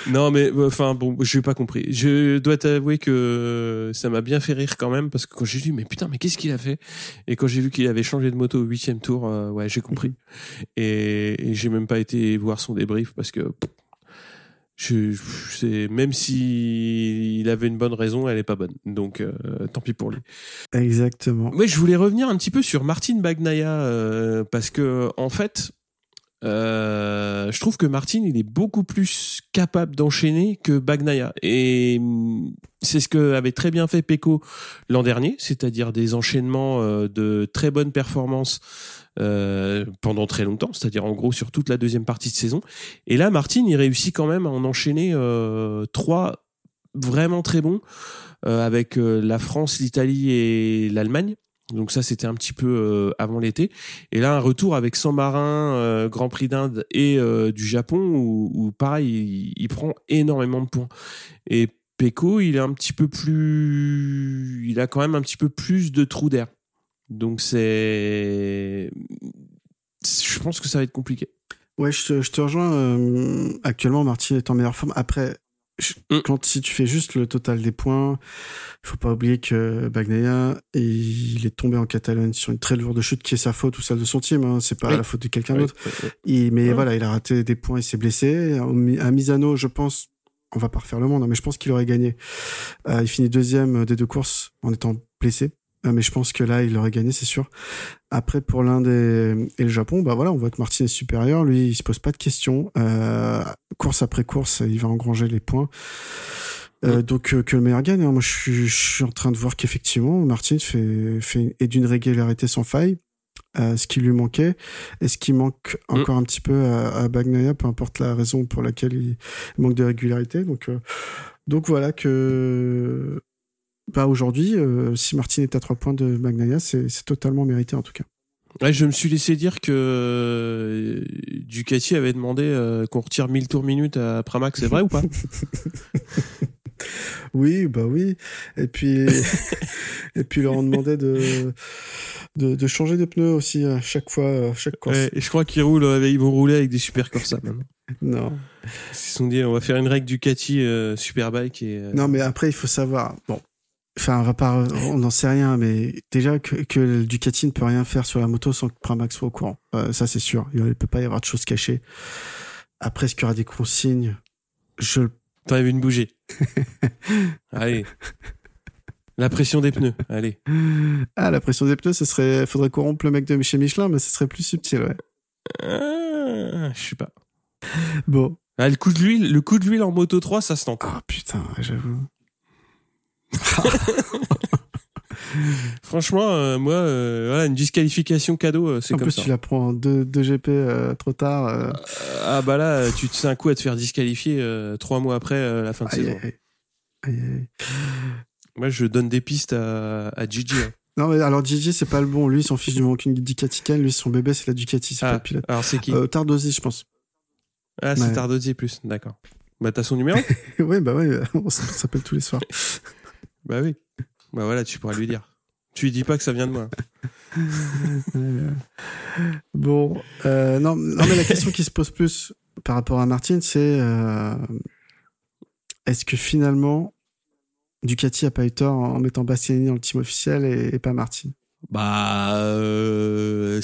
Non mais euh, enfin bon, j'ai pas compris. Je dois t'avouer que ça m'a bien fait rire quand même parce que quand j'ai dit mais putain mais qu'est-ce qu'il a fait? Et quand j'ai vu qu'il avait changé de moto au huitième tour, euh, ouais j'ai compris et, et j'ai même pas été voir son débrief parce que pff, je, c'est même si il avait une bonne raison, elle est pas bonne. Donc euh, tant pis pour lui. Exactement. Ouais, je voulais revenir un petit peu sur Martin Bagnaia euh, parce que en fait, euh, je trouve que Martin il est beaucoup plus capable d'enchaîner que Bagnaia et hum, c'est ce que avait très bien fait Pecco l'an dernier, c'est-à-dire des enchaînements euh, de très bonnes performances euh, pendant très longtemps, c'est-à-dire en gros sur toute la deuxième partie de saison. Et là, Martin il réussit quand même à en enchaîner trois vraiment très bons avec la France, l'Italie et l'Allemagne. Donc ça, c'était un petit peu euh, avant l'été. Et là, un retour avec San Marin, euh, Grand Prix d'Inde et euh, du Japon, où, pareil, il, prend énormément de points. Et Pecco, il est un petit peu plus, il a quand même un petit peu plus de trous d'air. Donc c'est, je pense que ça va être compliqué. Ouais, je te, je rejoins. euh, actuellement, Martin est en meilleure forme. Après. Quand si tu fais juste le total des points, il faut pas oublier que Bagnaia, il est tombé en Catalogne sur une très lourde chute qui est sa faute ou celle de son team. Hein, c'est pas Oui. la faute de quelqu'un d'autre. mais Ouais. voilà, il a raté des points, il s'est blessé. À Misano, je pense, on va pas refaire le monde, hein, mais je pense qu'il aurait gagné. Euh, il finit deuxième des deux courses en étant blessé. Euh, mais je pense que là, il aurait gagné, c'est sûr. Après, pour l'Inde et, et le Japon, bah voilà, on voit que Martin est supérieur. Lui, il se pose pas de questions. Euh, course après course, il va engranger les points. Euh, Donc euh, que le meilleur gagne. hein. Moi, je suis, je suis en train de voir qu'effectivement, Martin fait, fait est d'une régularité sans faille. Euh, ce qui lui manquait et ce qui manque encore un petit peu à, à Bagnaia, peu importe la raison pour laquelle il manque de régularité? Donc, euh, donc voilà que bah aujourd'hui, euh, si Martin est à trois points de Bagnaia, c'est totalement mérité en tout cas. Ouais, je me suis laissé dire que euh, Ducati avait demandé euh, qu'on retire 1000 tours minutes à Pramac, c'est vrai ou pas? Oui, bah oui. Et puis, et puis leur on demandait de, de, de changer de pneus aussi à chaque fois, à chaque course. Ouais, et je crois qu'ils roulent, euh, ils vont rouler avec des super Corsa maintenant. Non. Ils se sont dit, on va faire une règle Ducati euh, Superbike et. euh, Non, mais après, il faut savoir. Bon. Enfin, on va pas, on n'en sait rien, mais déjà que, que Ducati ne peut rien faire sur la moto sans que Pramac soit au courant. Euh, ça, c'est sûr. Il ne peut pas y avoir de choses cachées. Après, est-ce qu'il y aura des consignes? Je, T'enlèves une bougie. Allez. La pression des pneus. Allez. ah, la pression des pneus, ce serait, faudrait corrompre le mec de chez Michelin, mais ce serait plus subtil, ouais. Ah, je sais pas. Bon. Ah, le coup de l'huile, le coup de l'huile en moto 3, ça se tente. Ah, putain, j'avoue. Franchement, euh, moi, euh, voilà, une disqualification cadeau, euh, c'est En comme plus, ça. tu la prends en 2 GP euh, trop tard. euh, Ah bah là, euh, tu te sais un coup à te faire disqualifier euh, trois mois après euh, la fin de aïe, saison. aïe, aïe. Moi, je donne des pistes à, à Gigi. hein. Non, mais alors Gigi, c'est pas le bon. Lui, s'en fiche du manque une Ducati. Lui, son bébé, c'est la Ducati, c'est Ah, pas le pilote. Alors c'est qui? Euh, Tardosi, je pense. Ah, c'est ouais. Tardozzi plus, d'accord. Bah t'as son numéro? Ouais, bah ouais, on s'appelle tous les soirs. Bah oui. Bah voilà, tu pourras lui dire. Tu lui dis pas que ça vient de moi. Bon, euh, non, non, mais la question qui se pose plus par rapport à Martin, c'est euh, est-ce que finalement Ducati a pas eu tort en mettant Bastianini dans le team officiel et, et pas Martin Bah, euh,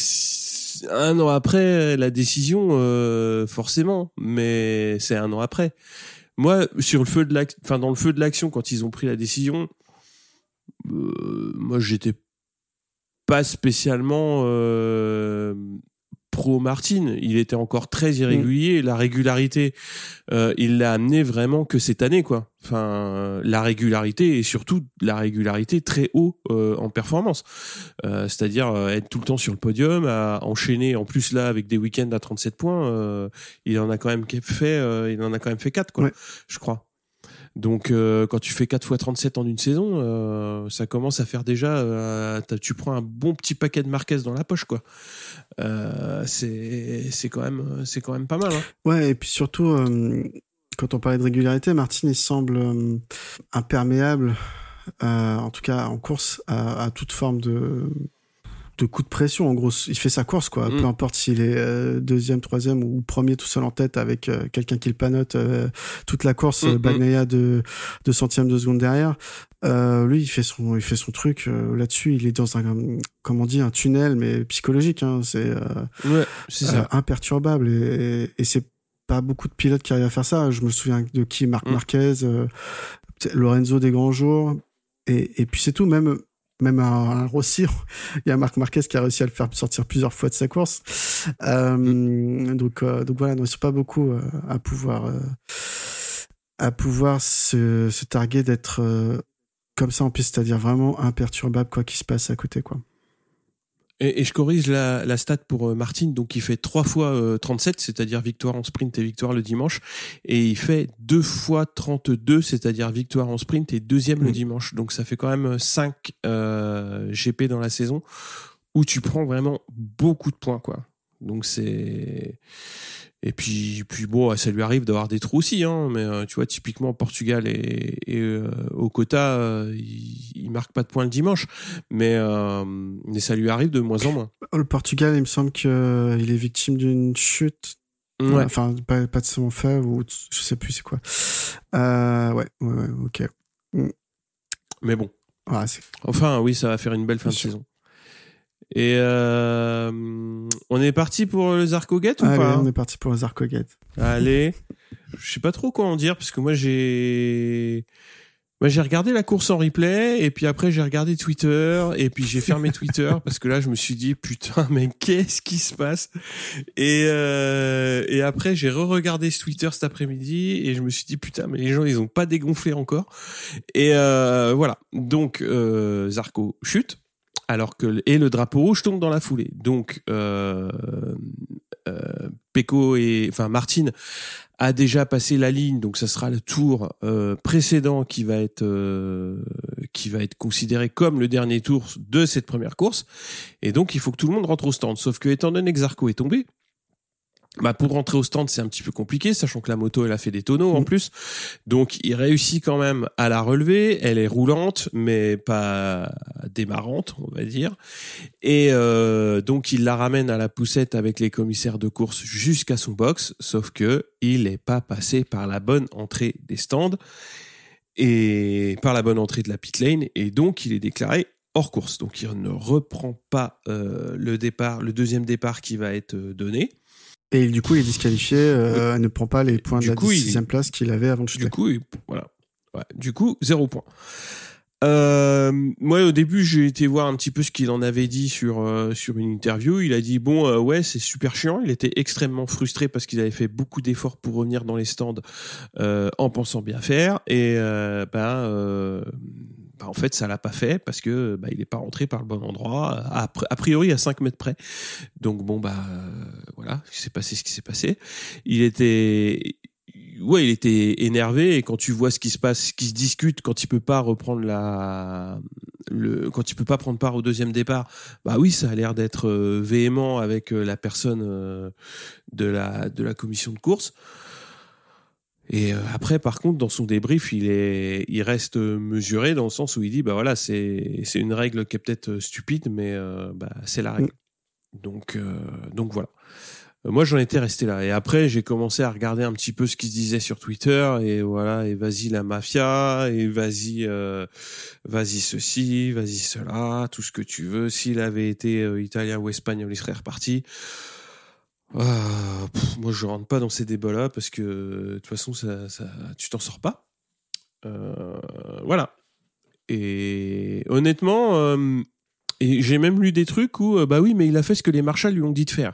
un an après la décision, forcément, mais c'est un an après. Moi, sur le feu de l'ac- enfin dans le feu de l'action, quand ils ont pris la décision, euh, moi j'étais pas spécialement euh, pro Martin. Il était encore très irrégulier. La régularité, euh, il l'a amené vraiment que cette année, quoi. Enfin, euh, la régularité et surtout la régularité très haut euh, en performance. Euh, C'est-à-dire euh, être tout le temps sur le podium, à enchaîner en plus là avec des week-ends à 37 points. euh, il en a quand même fait, euh, il en a quand même fait 4 quoi, Ouais. je crois. Donc euh, quand tu fais 4 fois 37 en une saison, euh, ça commence à faire déjà euh, tu prends un bon petit paquet de Marquez dans la poche quoi. C'est c'est quand même quand même pas mal hein. Ouais, et puis surtout, quand on parlait de régularité, Martin, il semble imperméable, en tout cas en course, à toute forme de de coup de pression. En gros, il fait sa course, quoi. Mm. Peu importe s'il est euh, deuxième, troisième ou premier tout seul en tête avec euh, quelqu'un qui le panote euh, toute la course, Mm, euh, mm. Bagnaia de, de centième de seconde derrière. Euh, lui, il fait son, il fait son truc euh, là-dessus. Il est dans un, comment on dit, un tunnel, mais psychologique. Hein, c'est Ouais, imperturbable et, et, et c'est pas beaucoup de pilotes qui arrivent à faire ça. Je me souviens de qui Marc Mm. Marquez, euh, Lorenzo des grands jours et, et puis c'est tout. Même même un, un Rossi, il y a Marc Marquez qui a réussi à le faire sortir plusieurs fois de sa course. Euh, Donc euh, donc voilà, non, ils sont pas beaucoup euh, à pouvoir euh, à pouvoir se, se targuer d'être euh, comme ça en piste, c'est-à-dire vraiment imperturbable quoi qu'il se passe à côté quoi. Et, et je corrige la, la stat pour euh, Martin, donc il fait 3 fois euh, 37, c'est-à-dire victoire en sprint et victoire le dimanche, et il fait 2 fois 32, c'est-à-dire victoire en sprint et deuxième le Mm. dimanche. Donc ça fait quand même 5 euh, GP dans la saison où tu prends vraiment beaucoup de points, quoi. Donc c'est et puis puis bon, ça lui arrive d'avoir des trous aussi, hein. Mais euh, tu vois, typiquement Portugal et, et euh, au quota, euh, il, il marque pas de points le dimanche, mais euh, mais ça lui arrive de moins en moins. Le Portugal, il me semble qu'il est victime d'une chute Ouais. Enfin, pas, pas de son fait ou je sais plus c'est quoi. Ouais, ouais, ouais, ok. Mais bon. Enfin, oui, ça va faire une belle fin de saison. Et euh, on est parti pour le Zarkogate ou Allez, pas on est parti pour les Arcogate. Allez. Je sais pas trop quoi en dire parce que moi j'ai moi j'ai regardé la course en replay et puis après j'ai regardé Twitter et puis j'ai fermé Twitter parce que là je me suis dit putain mais qu'est-ce qui se passe? Et euh, et après j'ai re-regardé Twitter cet après-midi et je me suis dit putain mais les gens ils ont pas dégonflé encore et euh, voilà donc euh, Zarco chute alors que et le drapeau rouge tombe dans la foulée donc euh, euh, et enfin Martine a déjà passé la ligne, donc ça sera le tour euh, précédent qui va être euh, qui va être considéré comme le dernier tour de cette première course. Et donc il faut que tout le monde rentre au stand. Sauf que étant donné que Zarco est tombé, bah pour rentrer au stand c'est un petit peu compliqué, sachant que la moto elle a fait des tonneaux en Mm. plus. Donc il réussit quand même à la relever. Elle est roulante, mais pas démarrante, on va dire. Et euh, donc il la ramène à la poussette avec les commissaires de course jusqu'à son box, sauf que il n'est pas passé par la bonne entrée des stands et par la bonne entrée de la pit lane, et donc il est déclaré hors course. Donc il ne reprend pas euh, le départ, le deuxième départ qui va être euh, donné. Et du coup, il est disqualifié, euh, ne prend pas les points Du de la coup, il- sixième place qu'il avait avant de chuter. Du coup, il- voilà. Ouais. Du coup, zéro point. Euh, moi, au début, j'ai été voir un petit peu ce qu'il en avait dit sur euh, sur une interview. Il a dit bon, euh, ouais, c'est super chiant. Il était extrêmement frustré parce qu'ils avaient fait beaucoup d'efforts pour revenir dans les stands en pensant bien faire, et euh, bah, en fait, ça l'a pas fait parce que bah, il est pas rentré par le bon endroit. A, a priori, à 5 mètres près. Donc bon, bah euh, voilà, il s'est passé ce qui s'est passé. Il était ouais, il était énervé et quand tu vois ce qui se passe, ce qui se discute, quand il peut pas reprendre la, le, quand il peut pas prendre part au deuxième départ, bah oui, ça a l'air d'être euh, véhément avec euh, la personne de la de la commission de course. Et après, par contre, dans son débrief, il est, il reste mesuré dans le sens où il dit, bah voilà, c'est c'est une règle qui est peut-être stupide, mais bah c'est la règle. Donc donc voilà. Euh, moi j'en étais resté là et après j'ai commencé à regarder un petit peu ce qui se disait sur Twitter et voilà et vas-y la mafia et vas-y euh, vas-y ceci vas-y cela tout ce que tu veux s'il avait été euh, italien ou espagnol il serait reparti ah, moi je rentre pas dans ces débats là parce que de toute façon ça, tu t'en sors pas. Voilà. Et honnêtement et j'ai même lu des trucs où bah oui mais il a fait ce que les marshals lui ont dit de faire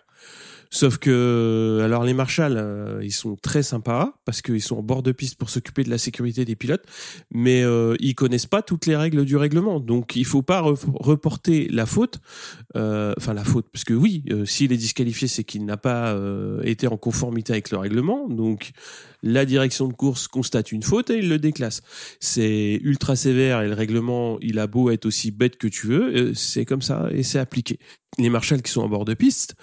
Sauf que, alors les marshals, euh, ils sont très sympas parce qu'ils sont en bord de piste pour s'occuper de la sécurité des pilotes, mais euh, ils connaissent pas toutes les règles du règlement. Donc il faut pas reporter la faute, euh, enfin la faute, parce que oui, euh, s'il est disqualifié, c'est qu'il n'a pas été en conformité avec le règlement. Donc la direction de course constate une faute et il le déclasse. C'est ultra sévère et le règlement, il a beau être aussi bête que tu veux, c'est comme ça et c'est appliqué. Les marshals qui sont en bord de piste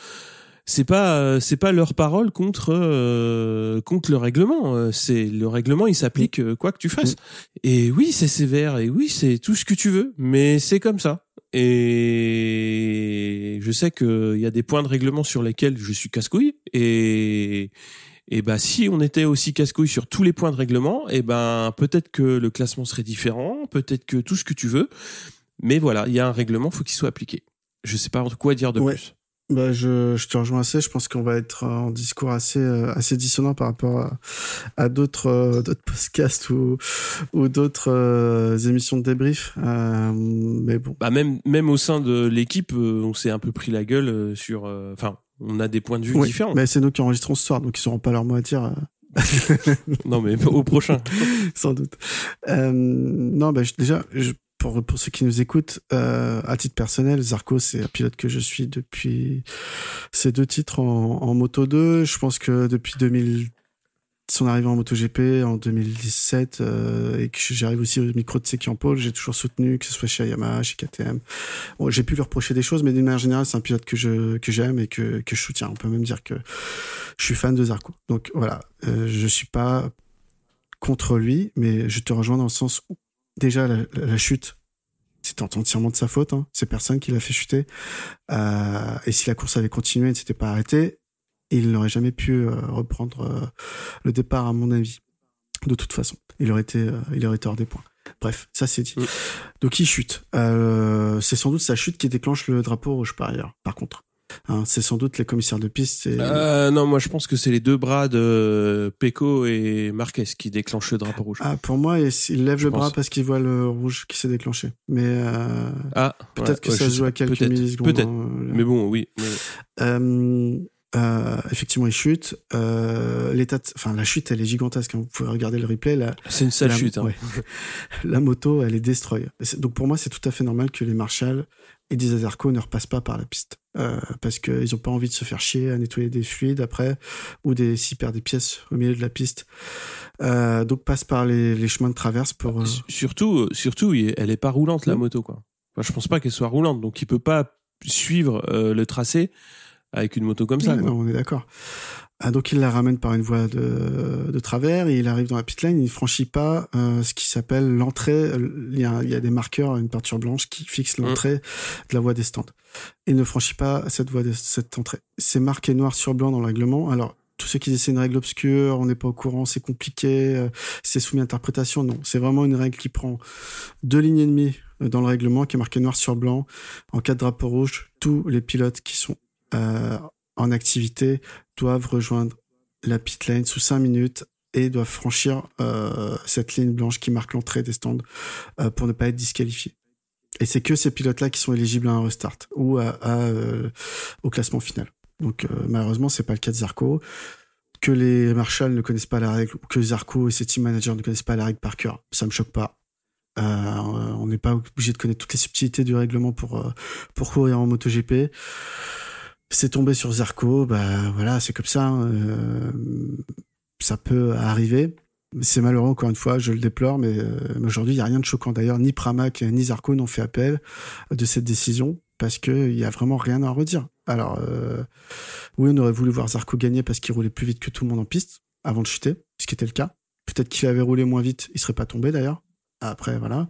c'est pas euh, c'est pas leur parole contre euh, contre le règlement. Euh, c'est le règlement il s'applique quoi que tu fasses. Et oui c'est sévère et oui c'est tout ce que tu veux mais c'est comme ça. Et je sais qu'il y a des points de règlement sur lesquels je suis casse-couille et et bah si on était aussi casse-couille sur tous les points de règlement et ben peut-être que le classement serait différent peut-être que tout ce que tu veux mais voilà il y a un règlement faut qu'il soit appliqué. Je sais pas quoi dire de plus bah, je, je te rejoins assez. Je pense qu'on va être en discours assez, euh, assez dissonant par rapport à, à d'autres, euh, d'autres podcasts ou, ou d'autres euh, émissions de débrief. mais bon. Bah, même, même au sein de l'équipe, on s'est un peu pris la gueule sur. Enfin, on a des points de vue différents. Mais c'est nous qui enregistrons ce soir, donc ils n'auront pas leur mot à dire. non, mais au prochain. Sans doute. non, bah, déjà, je pour, pour ceux qui nous écoutent, euh, à titre personnel, Zarco, c'est un pilote que je suis depuis ces deux titres en, Moto 2. Je pense que depuis 2000, son arrivée en MotoGP en 2017 euh, et que j'arrive aussi au micro de Seki pôle, j'ai toujours soutenu que ce soit chez Yamaha, chez KTM. Bon, j'ai pu lui reprocher des choses, mais d'une manière générale, c'est un pilote que je que j'aime et que que je soutiens. On peut même dire que je suis fan de Zarco. Donc voilà, euh, je suis pas contre lui, mais je te rejoins dans le sens où déjà la, chute, c'est entièrement de sa faute. Hein. C'est personne qui l'a fait chuter. Euh, et si la course avait continué et ne s'était pas arrêtée, il n'aurait jamais pu euh, reprendre euh, le départ, à mon avis. De toute façon, il aurait été, il aurait été hors des points. Bref, ça c'est dit. Donc il chute. c'est sans doute sa chute qui déclenche le drapeau rouge par ailleurs. Par contre. Hein, c'est sans doute les commissaires de piste. Euh, non, moi je pense que c'est les deux bras de Pecco et Marquez qui déclenchent le drapeau rouge. Ah, pour moi, il lève le bras parce qu'il voit le rouge qui s'est déclenché. Mais euh, ah, peut-être que ça se joue à quelques millisecondes. Peut-être. Hein, mais bon, oui. Euh, euh, effectivement, il chute. Euh, l'état, enfin la chute, elle est gigantesque. Hein. Vous pouvez regarder le replay. C'est une sale chute. Hein. la moto, elle est destroy. Donc pour moi, c'est tout à fait normal que les Marshall et des Azarco ne repassent pas par la piste euh, parce qu'ils ont pas envie de se faire chier à nettoyer des fluides après ou des s'ils perdent des pièces au milieu de la piste. Euh, donc passe par les, les, chemins de traverse pour. Euh, surtout, surtout, elle est pas roulante la moto quoi. Enfin, je pense pas qu'elle soit roulante, donc il peut pas suivre le tracé avec une moto comme ça. non, on est d'accord. Ah, donc il la ramène par une voie de, de travers et il arrive dans la pit lane. Il franchit pas euh, ce qui s'appelle l'entrée. Il y, a, il y a des marqueurs, une peinture blanche qui fixe mm. l'entrée de la voie des stands. Il ne franchit pas cette voie de cette entrée. C'est marqué noir sur blanc dans le règlement. Alors tous ceux qui disent c'est une règle obscure, on n'est pas au courant, c'est compliqué, euh, c'est soumis à interprétation. Non, c'est vraiment une règle qui prend deux lignes et demie euh, dans le règlement, qui est marqué noir sur blanc. En cas de drapeau rouge, tous les pilotes qui sont euh, en activité doivent rejoindre la pit lane sous 5 minutes et doivent franchir euh, cette ligne blanche qui marque l'entrée des stands euh, pour ne pas être disqualifiés. Et c'est que ces pilotes-là qui sont éligibles à un restart ou euh, au classement final. Donc malheureusement, c'est pas le cas de Zarco. Que les Marshall ne connaissent pas la règle, que Zarco et ses team managers ne connaissent pas la règle par cœur, ça me choque pas. on n'est pas obligé de connaître toutes les subtilités du règlement pour pour courir en MotoGP c'est tombé sur Zarco, bah voilà, c'est comme ça. Hein, euh, ça peut arriver. C'est malheureux, encore une fois, je le déplore, mais, aujourd'hui, il n'y a rien de choquant. D'ailleurs, ni Pramac ni Zarco n'ont fait appel de cette décision parce qu'il n'y a vraiment rien à redire. Alors, oui, on aurait voulu voir Zarco gagner parce qu'il roulait plus vite que tout le monde en piste avant de chuter, ce qui était le cas. Peut-être qu'il avait roulé moins vite, il serait pas tombé d'ailleurs. Après, voilà.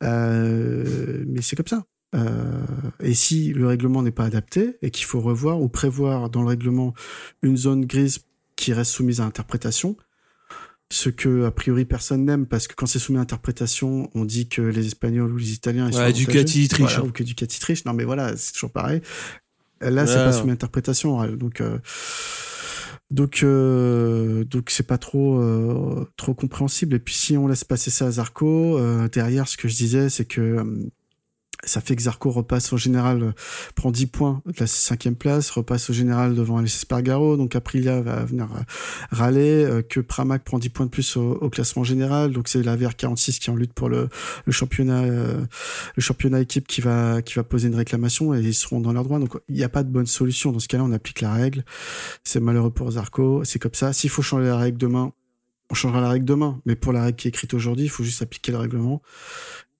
mais c'est comme ça. Euh, et si le règlement n'est pas adapté et qu'il faut revoir ou prévoir dans le règlement une zone grise qui reste soumise à interprétation, ce que a priori personne n'aime parce que quand c'est soumis à interprétation, on dit que les Espagnols ou les Italiens ils ouais, sont Ducati triche ou que Ducati triche. Non mais voilà, c'est toujours pareil. Là, c'est pas soumis à interprétation, donc. Euh, donc, euh, donc c'est pas trop euh, trop compréhensible. Et puis si on laisse passer ça à Zarco, euh, derrière, ce que je disais, c'est que ça fait que Zarco repasse au général, euh, prend 10 points de la cinquième place, repasse au général devant Alice Spargaro, donc Aprilia va venir euh, râler, euh, que Pramac prend 10 points de plus au, classement général, donc c'est la VR46 qui est en lutte pour le, championnat le championnat équipe qui va qui va poser une réclamation et ils seront dans leur droit. Donc il n'y a pas de bonne solution. Dans ce cas-là, on applique la règle. C'est malheureux pour Zarco, c'est comme ça. S'il faut changer la règle demain, on changera la règle demain. Mais pour la règle qui est écrite aujourd'hui, il faut juste appliquer le règlement.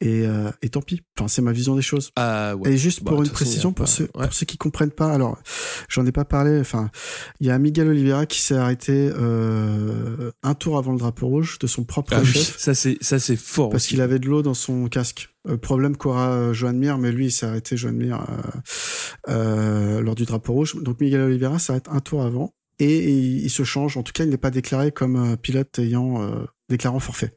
Et, euh, et tant pis. Enfin, c'est ma vision des choses. Ah, ouais. Et juste pour bah, une précision, pour, ceux, pour ceux qui comprennent pas, alors, j'en ai pas parlé, enfin, il y a Miguel Oliveira qui s'est arrêté euh, un tour avant le drapeau rouge de son propre ah, chef. ça, c'est, ça, c'est fort. Parce qu'il avait de l'eau dans son casque. Euh, problème qu'aura euh, Joan Mir, mais lui, il s'est arrêté, Joan Mir, euh, euh, lors du drapeau rouge. Donc, Miguel Oliveira s'arrête un tour avant et, il, se change. En tout cas, il n'est pas déclaré comme pilote ayant déclarant forfait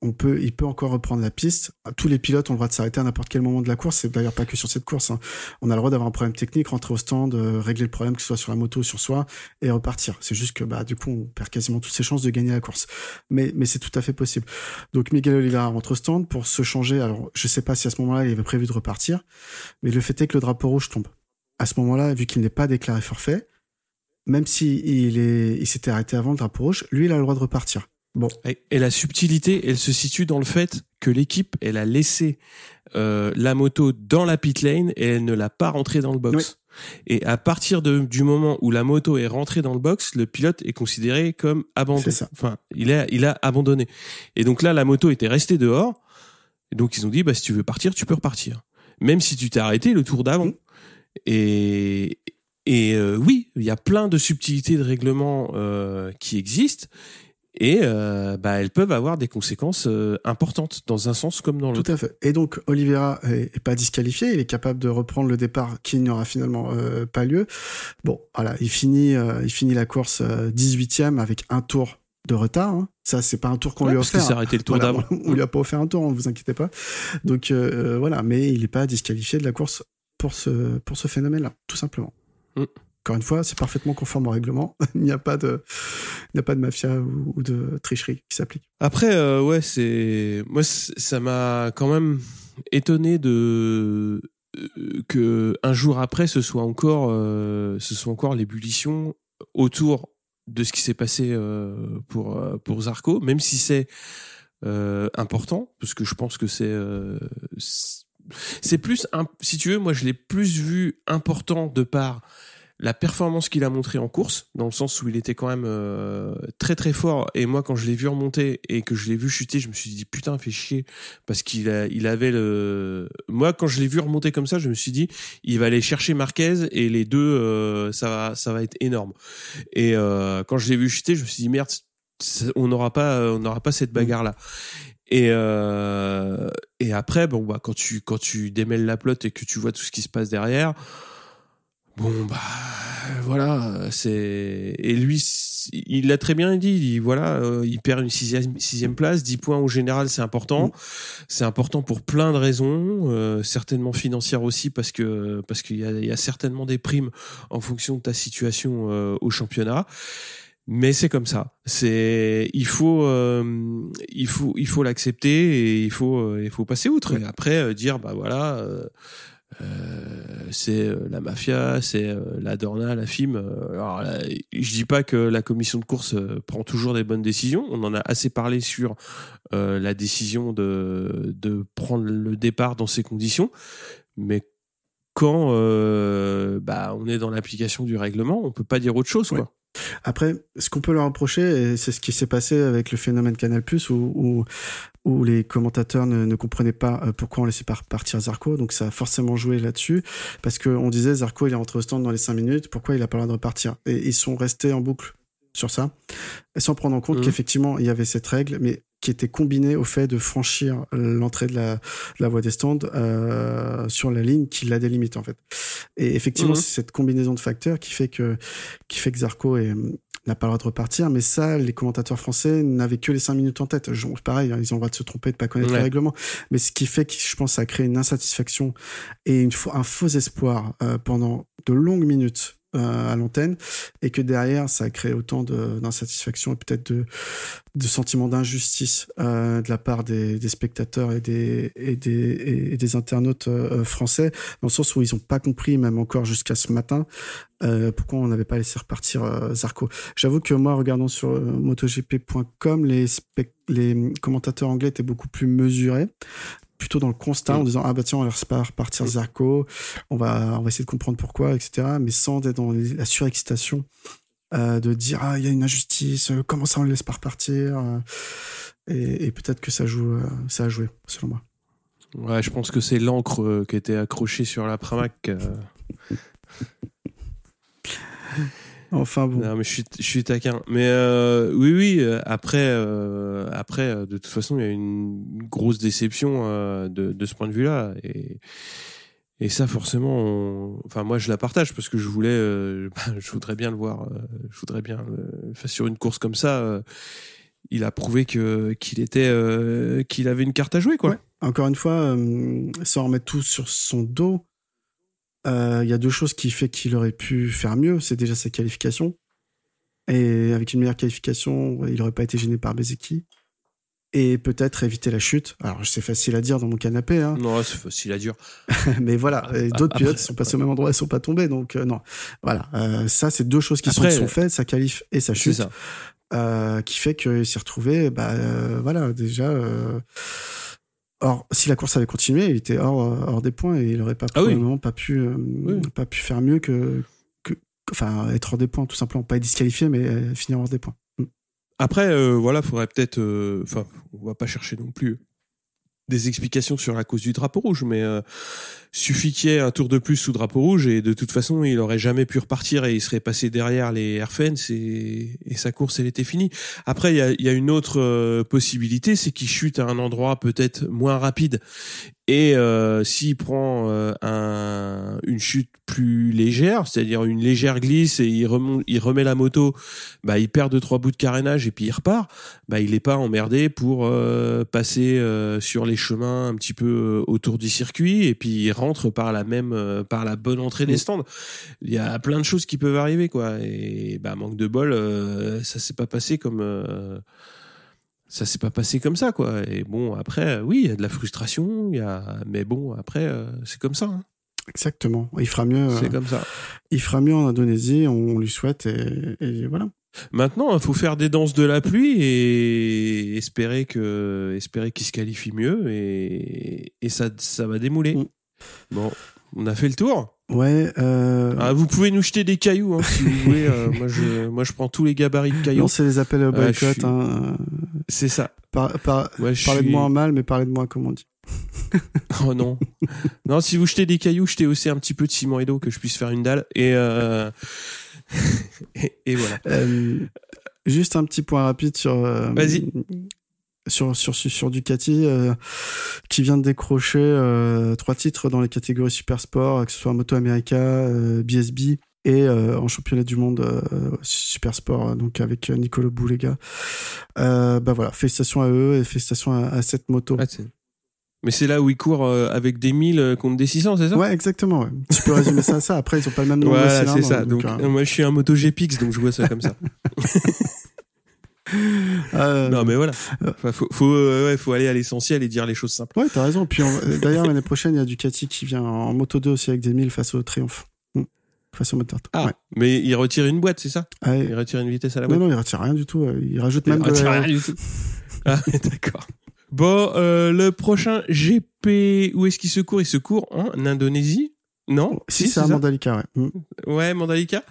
on peut, il peut encore reprendre la piste. Tous les pilotes ont le droit de s'arrêter à n'importe quel moment de la course. C'est d'ailleurs pas que sur cette course. Hein. On a le droit d'avoir un problème technique, rentrer au stand, euh, régler le problème, que ce soit sur la moto ou sur soi, et repartir. C'est juste que, bah, du coup, on perd quasiment toutes ses chances de gagner la course. Mais, mais c'est tout à fait possible. Donc, Miguel Oliveira rentre au stand pour se changer. Alors, je sais pas si à ce moment-là, il avait prévu de repartir, mais le fait est que le drapeau rouge tombe. À ce moment-là, vu qu'il n'est pas déclaré forfait, même si il est, il s'était arrêté avant le drapeau rouge, lui, il a le droit de repartir. Bon. Et, la subtilité, elle se situe dans le fait que l'équipe, elle a laissé euh, la moto dans la pit lane et elle ne l'a pas rentrée dans le box. Et à partir de, du moment où la moto est rentrée dans le box, le pilote est considéré comme abandonné. Enfin, il a, il a abandonné. Et donc là, la moto était restée dehors. Et donc ils ont dit, bah si tu veux partir, tu peux repartir, même si tu t'es arrêté le tour d'avant. Mmh. Et et euh, oui, il y a plein de subtilités de règlement euh, qui existent et euh, bah, elles peuvent avoir des conséquences importantes dans un sens comme dans l'autre. Tout à fait. Et donc Oliveira est, pas disqualifié, il est capable de reprendre le départ qui n'aura finalement pas lieu. Bon, voilà, il finit, il finit la course 18e avec un tour de retard. Hein. Ça, c'est pas un tour qu'on lui a offert. Parce arrêté le tour d'avant. On, lui a pas offert un tour, ne hein, vous inquiétez pas. Donc voilà, mais il n'est pas disqualifié de la course pour ce pour ce phénomène-là, tout simplement. Mm. Encore une fois, c'est parfaitement conforme au règlement. il n'y a pas de, il n'y a pas de mafia ou, de tricherie qui s'applique. Après, euh, ouais, c'est, moi, ça m'a quand même étonné de euh, que un jour après, ce soit encore, euh, ce soit encore l'ébullition autour de ce qui s'est passé pour pour Zarco, même si c'est important, parce que je pense que c'est c'est plus, si tu veux, moi je l'ai plus vu important de par la performance qu'il a montré en course, dans le sens où il était quand même euh, très très fort. Et moi, quand je l'ai vu remonter et que je l'ai vu chuter, je me suis dit putain, fait chier parce qu'il il avait le. Moi, quand je l'ai vu remonter comme ça, je me suis dit il va aller chercher Marquez et les deux, euh, ça va, ça va être énorme. Et euh, quand je l'ai vu chuter, je me suis dit merde, on n'aura pas, on n'aura pas cette bagarre là. Et et après, bon bah quand tu quand tu démêles la plotte et que tu vois tout ce qui se passe derrière Bon bah voilà, c'est et lui il l'a très bien dit, il, voilà, euh, il perd une sixième, sixième place, 10 points au général, c'est important. Mm. C'est important pour plein de raisons, euh, certainement financières aussi parce que parce qu'il y a, y a, certainement des primes en fonction de ta situation euh, au championnat. Mais c'est comme ça. C'est il faut il faut il faut l'accepter et il faut il faut passer outre. Et après dire bah voilà c'est euh, la mafia, c'est euh, la Dorna, la FIM. Alors, je dis pas que la commission de course prend toujours des bonnes décisions. On en a assez parlé sur la décision de, de prendre le départ dans ces conditions, mais quand bah, on est dans l'application du règlement, on peut pas dire autre chose, quoi. Après, ce qu'on peut leur reprocher, c'est ce qui s'est passé avec le phénomène Canal+, où, où, où les commentateurs ne, ne comprenaient pas euh, pourquoi on laissait partir Zarco, donc ça a forcément joué là-dessus, parce qu'on disait Zarco il est rentré au stand dans les 5 minutes, pourquoi il a pas le droit de repartir? Et ils sont restés en boucle sur ça, sans prendre en compte Mhm. qu'effectivement il y avait cette règle, mais qui était combinée au fait de franchir l'entrée de la, de la voie des stands euh, sur la ligne qui la délimite en fait. Et effectivement, Mhm. c'est cette combinaison de facteurs qui fait que qui fait que Zarco n'a pas le droit de repartir, mais ça, les commentateurs français n'avaient que les 5 minutes en tête. Je- Pareil, hein, ils ont le droit de se tromper, de pas connaître Ouais. le règlement. Mais ce qui fait que je pense ça a créé une insatisfaction et une, un faux espoir euh, pendant de longues minutes à l'antenne, et que derrière, ça a créé autant d'insatisfaction et peut-être de, de sentiments d'injustice euh, de la part des, spectateurs et des, internautes euh, français, dans le sens où ils n'ont pas compris, même encore jusqu'à ce matin, euh, pourquoi on n'avait pas laissé repartir euh, Zarco. J'avoue que moi, regardant sur euh, MotoGP.com, les, les commentateurs anglais étaient beaucoup plus mesurés, plutôt dans le constat, Mm. en disant ah bah tiens on laisse pas repartir Zarco, on va on va essayer de comprendre pourquoi, etc. Mais sans être dans les- la surexcitation euh, de dire ah il y a une injustice, euh, comment ça on le laisse pas repartir. euh, et, et peut-être que ça joue, ça a joué selon moi. Ouais, je pense que c'est l'encre qui était accrochée sur la Pramac. Enfin bon. Non, mais je suis, je suis taquin. Mais euh, oui, oui. euh, Après, euh, après, de toute façon, il y a une grosse déception euh, de, de ce point de vue-là. Et, et ça, forcément, on- enfin, moi, je la partage parce que je voulais, bah, je voudrais bien le voir. je voudrais bien, enfin, sur une course comme ça, il a prouvé que qu'il était, qu'il avait une carte à jouer, quoi. Ouais. Encore une fois, sans remettre tout sur son dos, il y a deux choses qui fait qu'il aurait pu faire mieux. C'est déjà sa qualification. Et avec une meilleure qualification, il n'aurait pas été gêné par Bezeki. Et peut-être éviter la chute. Alors, c'est facile à dire dans mon canapé, hein. Non, c'est facile à dire. mais voilà. Et D'autres Après- pilotes sont passés au même endroit et sont pas tombés. Donc, euh, non. Voilà. Euh, ça, c'est deux choses qui Après, sont, sont faites, sa qualif et sa chute. ça. euh, qui fait qu'il s'est retrouvé, bah, euh, voilà, déjà. Or, si la course avait continué, il était hors, euh, hors des points et il aurait pas Ah oui. pas pu, euh, Oui. pas pu faire mieux que, que, enfin, être hors des points, tout simplement, pas être disqualifié, mais euh, finir hors des points. Après, euh, voilà, faudrait peut-être, euh, enfin, on va pas chercher non plus des explications sur la cause du drapeau rouge, mais euh, suffit qu'il y ait un tour de plus sous drapeau rouge et de toute façon, il aurait jamais pu repartir et il serait passé derrière les Airfans et, et sa course, elle était finie. Après, il y a, y a une autre euh, possibilité, c'est qu'il chute à un endroit peut-être moins rapide et euh, s'il prend euh, un, une chute plus légère, c'est-à-dire une légère glisse et il, il remet la moto, bah, il perd deux trois bouts de carénage et puis il repart. Bah, il n'est pas emmerdé pour euh, passer sur les chemins un petit peu euh, autour du circuit et puis il rentre par la même euh, par la bonne entrée des stands. Il y a plein de choses qui peuvent arriver quoi et bah manque de bol, euh, ça s'est pas passé comme euh, ça s'est pas passé comme ça quoi et bon après oui il y a de la frustration il y a mais bon après euh, c'est comme ça hein. Exactement. Il fera mieux, c'est comme ça il fera mieux en Indonésie, on lui souhaite et, et voilà. Maintenant il faut faire des danses de la pluie et espérer que espérer qu'il se qualifie mieux et, et ça ça va démouler Mm. bon on a fait le tour Ouais, euh, ah, vous pouvez nous jeter des cailloux hein, si vous voulez euh, moi je moi je prends tous les gabarits de cailloux non, c'est les appels au Ouais, boycott. suis- hein. c'est ça Par- par- parlez de moi en mal, mais parlez de moi comme on dit. Oh non. non, si vous jetez des cailloux, jetez aussi un petit peu de ciment et d'eau que je puisse faire une dalle. Et, euh... et, et voilà. Euh, juste un petit point rapide sur. euh, Vas-y. Sur, sur, sur, sur Ducati, euh, qui vient de décrocher trois titres dans les catégories Super Sport, que ce soit Moto America, BSB et euh, en championnat du monde euh, Super Sport, donc avec Nicolo Boulega. Euh, bah voilà, félicitations à eux et félicitations à, à cette moto. Ah, Mais c'est là où ils courent euh, avec des 1000 contre des 600, c'est ça? Ouais, exactement. Ouais. Tu peux résumer ça à ça. Après, ils ont pas le même nombre de Voilà, c'est ça. Donc, euh, euh, moi, je suis un moto GPX, donc je vois ça comme ça. euh, non, mais voilà. Enfin, faut, faut, euh, ouais, faut aller à l'essentiel et dire les choses simples. Ouais, t'as raison. Puis on- d'ailleurs, l'année prochaine, il y a Ducati qui vient en moto 2 aussi avec des 1000 face au Triumph. Mm. Face au moteur. Ah, Ouais. mais il retire une boîte, c'est ça? Ah, Il retire une vitesse à la Non, boîte? non, il retire rien du tout. euh, Il rajoute Il même de retire rien du tout. Ah, d'accord. Bon, euh, le prochain GP, où est-ce qu'il se court Il se court en Indonésie? Non? Si, c'est à Mandalika, ouais. Mm. Ouais, Mandalika.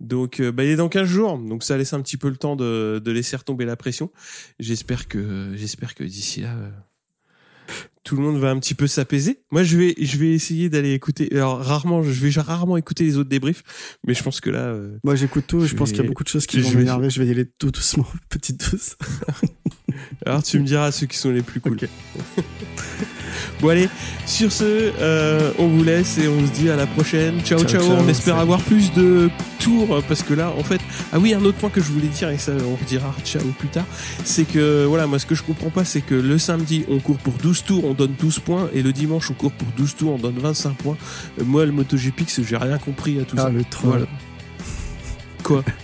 Donc, euh, bah, il est dans 15 jours, donc ça laisse un petit peu le temps de, de laisser retomber la pression. J'espère que, j'espère que d'ici là, euh, tout le monde va un petit peu s'apaiser. Moi, je vais, je vais essayer d'aller écouter. Alors, rarement, je vais rarement écouter les autres débriefs, mais je pense que là. Moi, j'écoute tout. Je, Je pense qu'il y a beaucoup de choses qui je vont vais- m'énerver. Je vais y aller tout doucement, petite douce. Alors tu me diras ceux qui sont les plus cool. Bon allez, sur ce, euh, on vous laisse et on se dit à la prochaine. Ciao ciao, Ciao, ciao, on espère avoir plus de tours parce que là en fait, ah oui un autre point que je voulais dire et ça on redira ciao plus tard, c'est que voilà moi ce que je comprends pas c'est que le samedi on court pour 12 tours, on donne 12 points et le dimanche on court pour 12 tours, on donne 25 points. Euh, moi le MotoGPX j'ai rien compris à tout Ah, ça. le troll. Voilà. Quoi?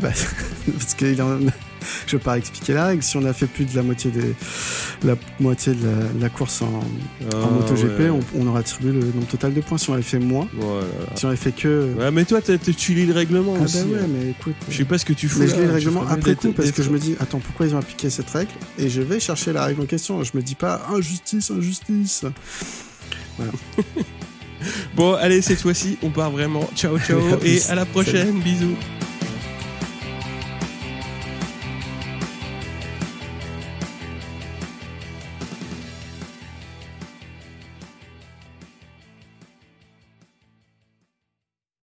Bah, parce que il en- je vais pas expliquer la règle. Si on a fait plus de la moitié des, la moitié de la, course en, en Ah, MotoGP, ouais. on, on aura attribué le nombre total de points. Si on avait fait moins, Voilà. si on avait fait que. Ouais mais toi tu lis le règlement ah aussi. bah ouais, mais écoute. Je sais pas ce que tu fous. Mais je lis le règlement après coup parce que je me dis attends pourquoi ils ont appliqué cette règle? Et je vais chercher la règle en question. Je me dis pas injustice injustice. Bon, allez, cette fois-ci, on part vraiment. Ciao, ciao, et à la prochaine. Bisous.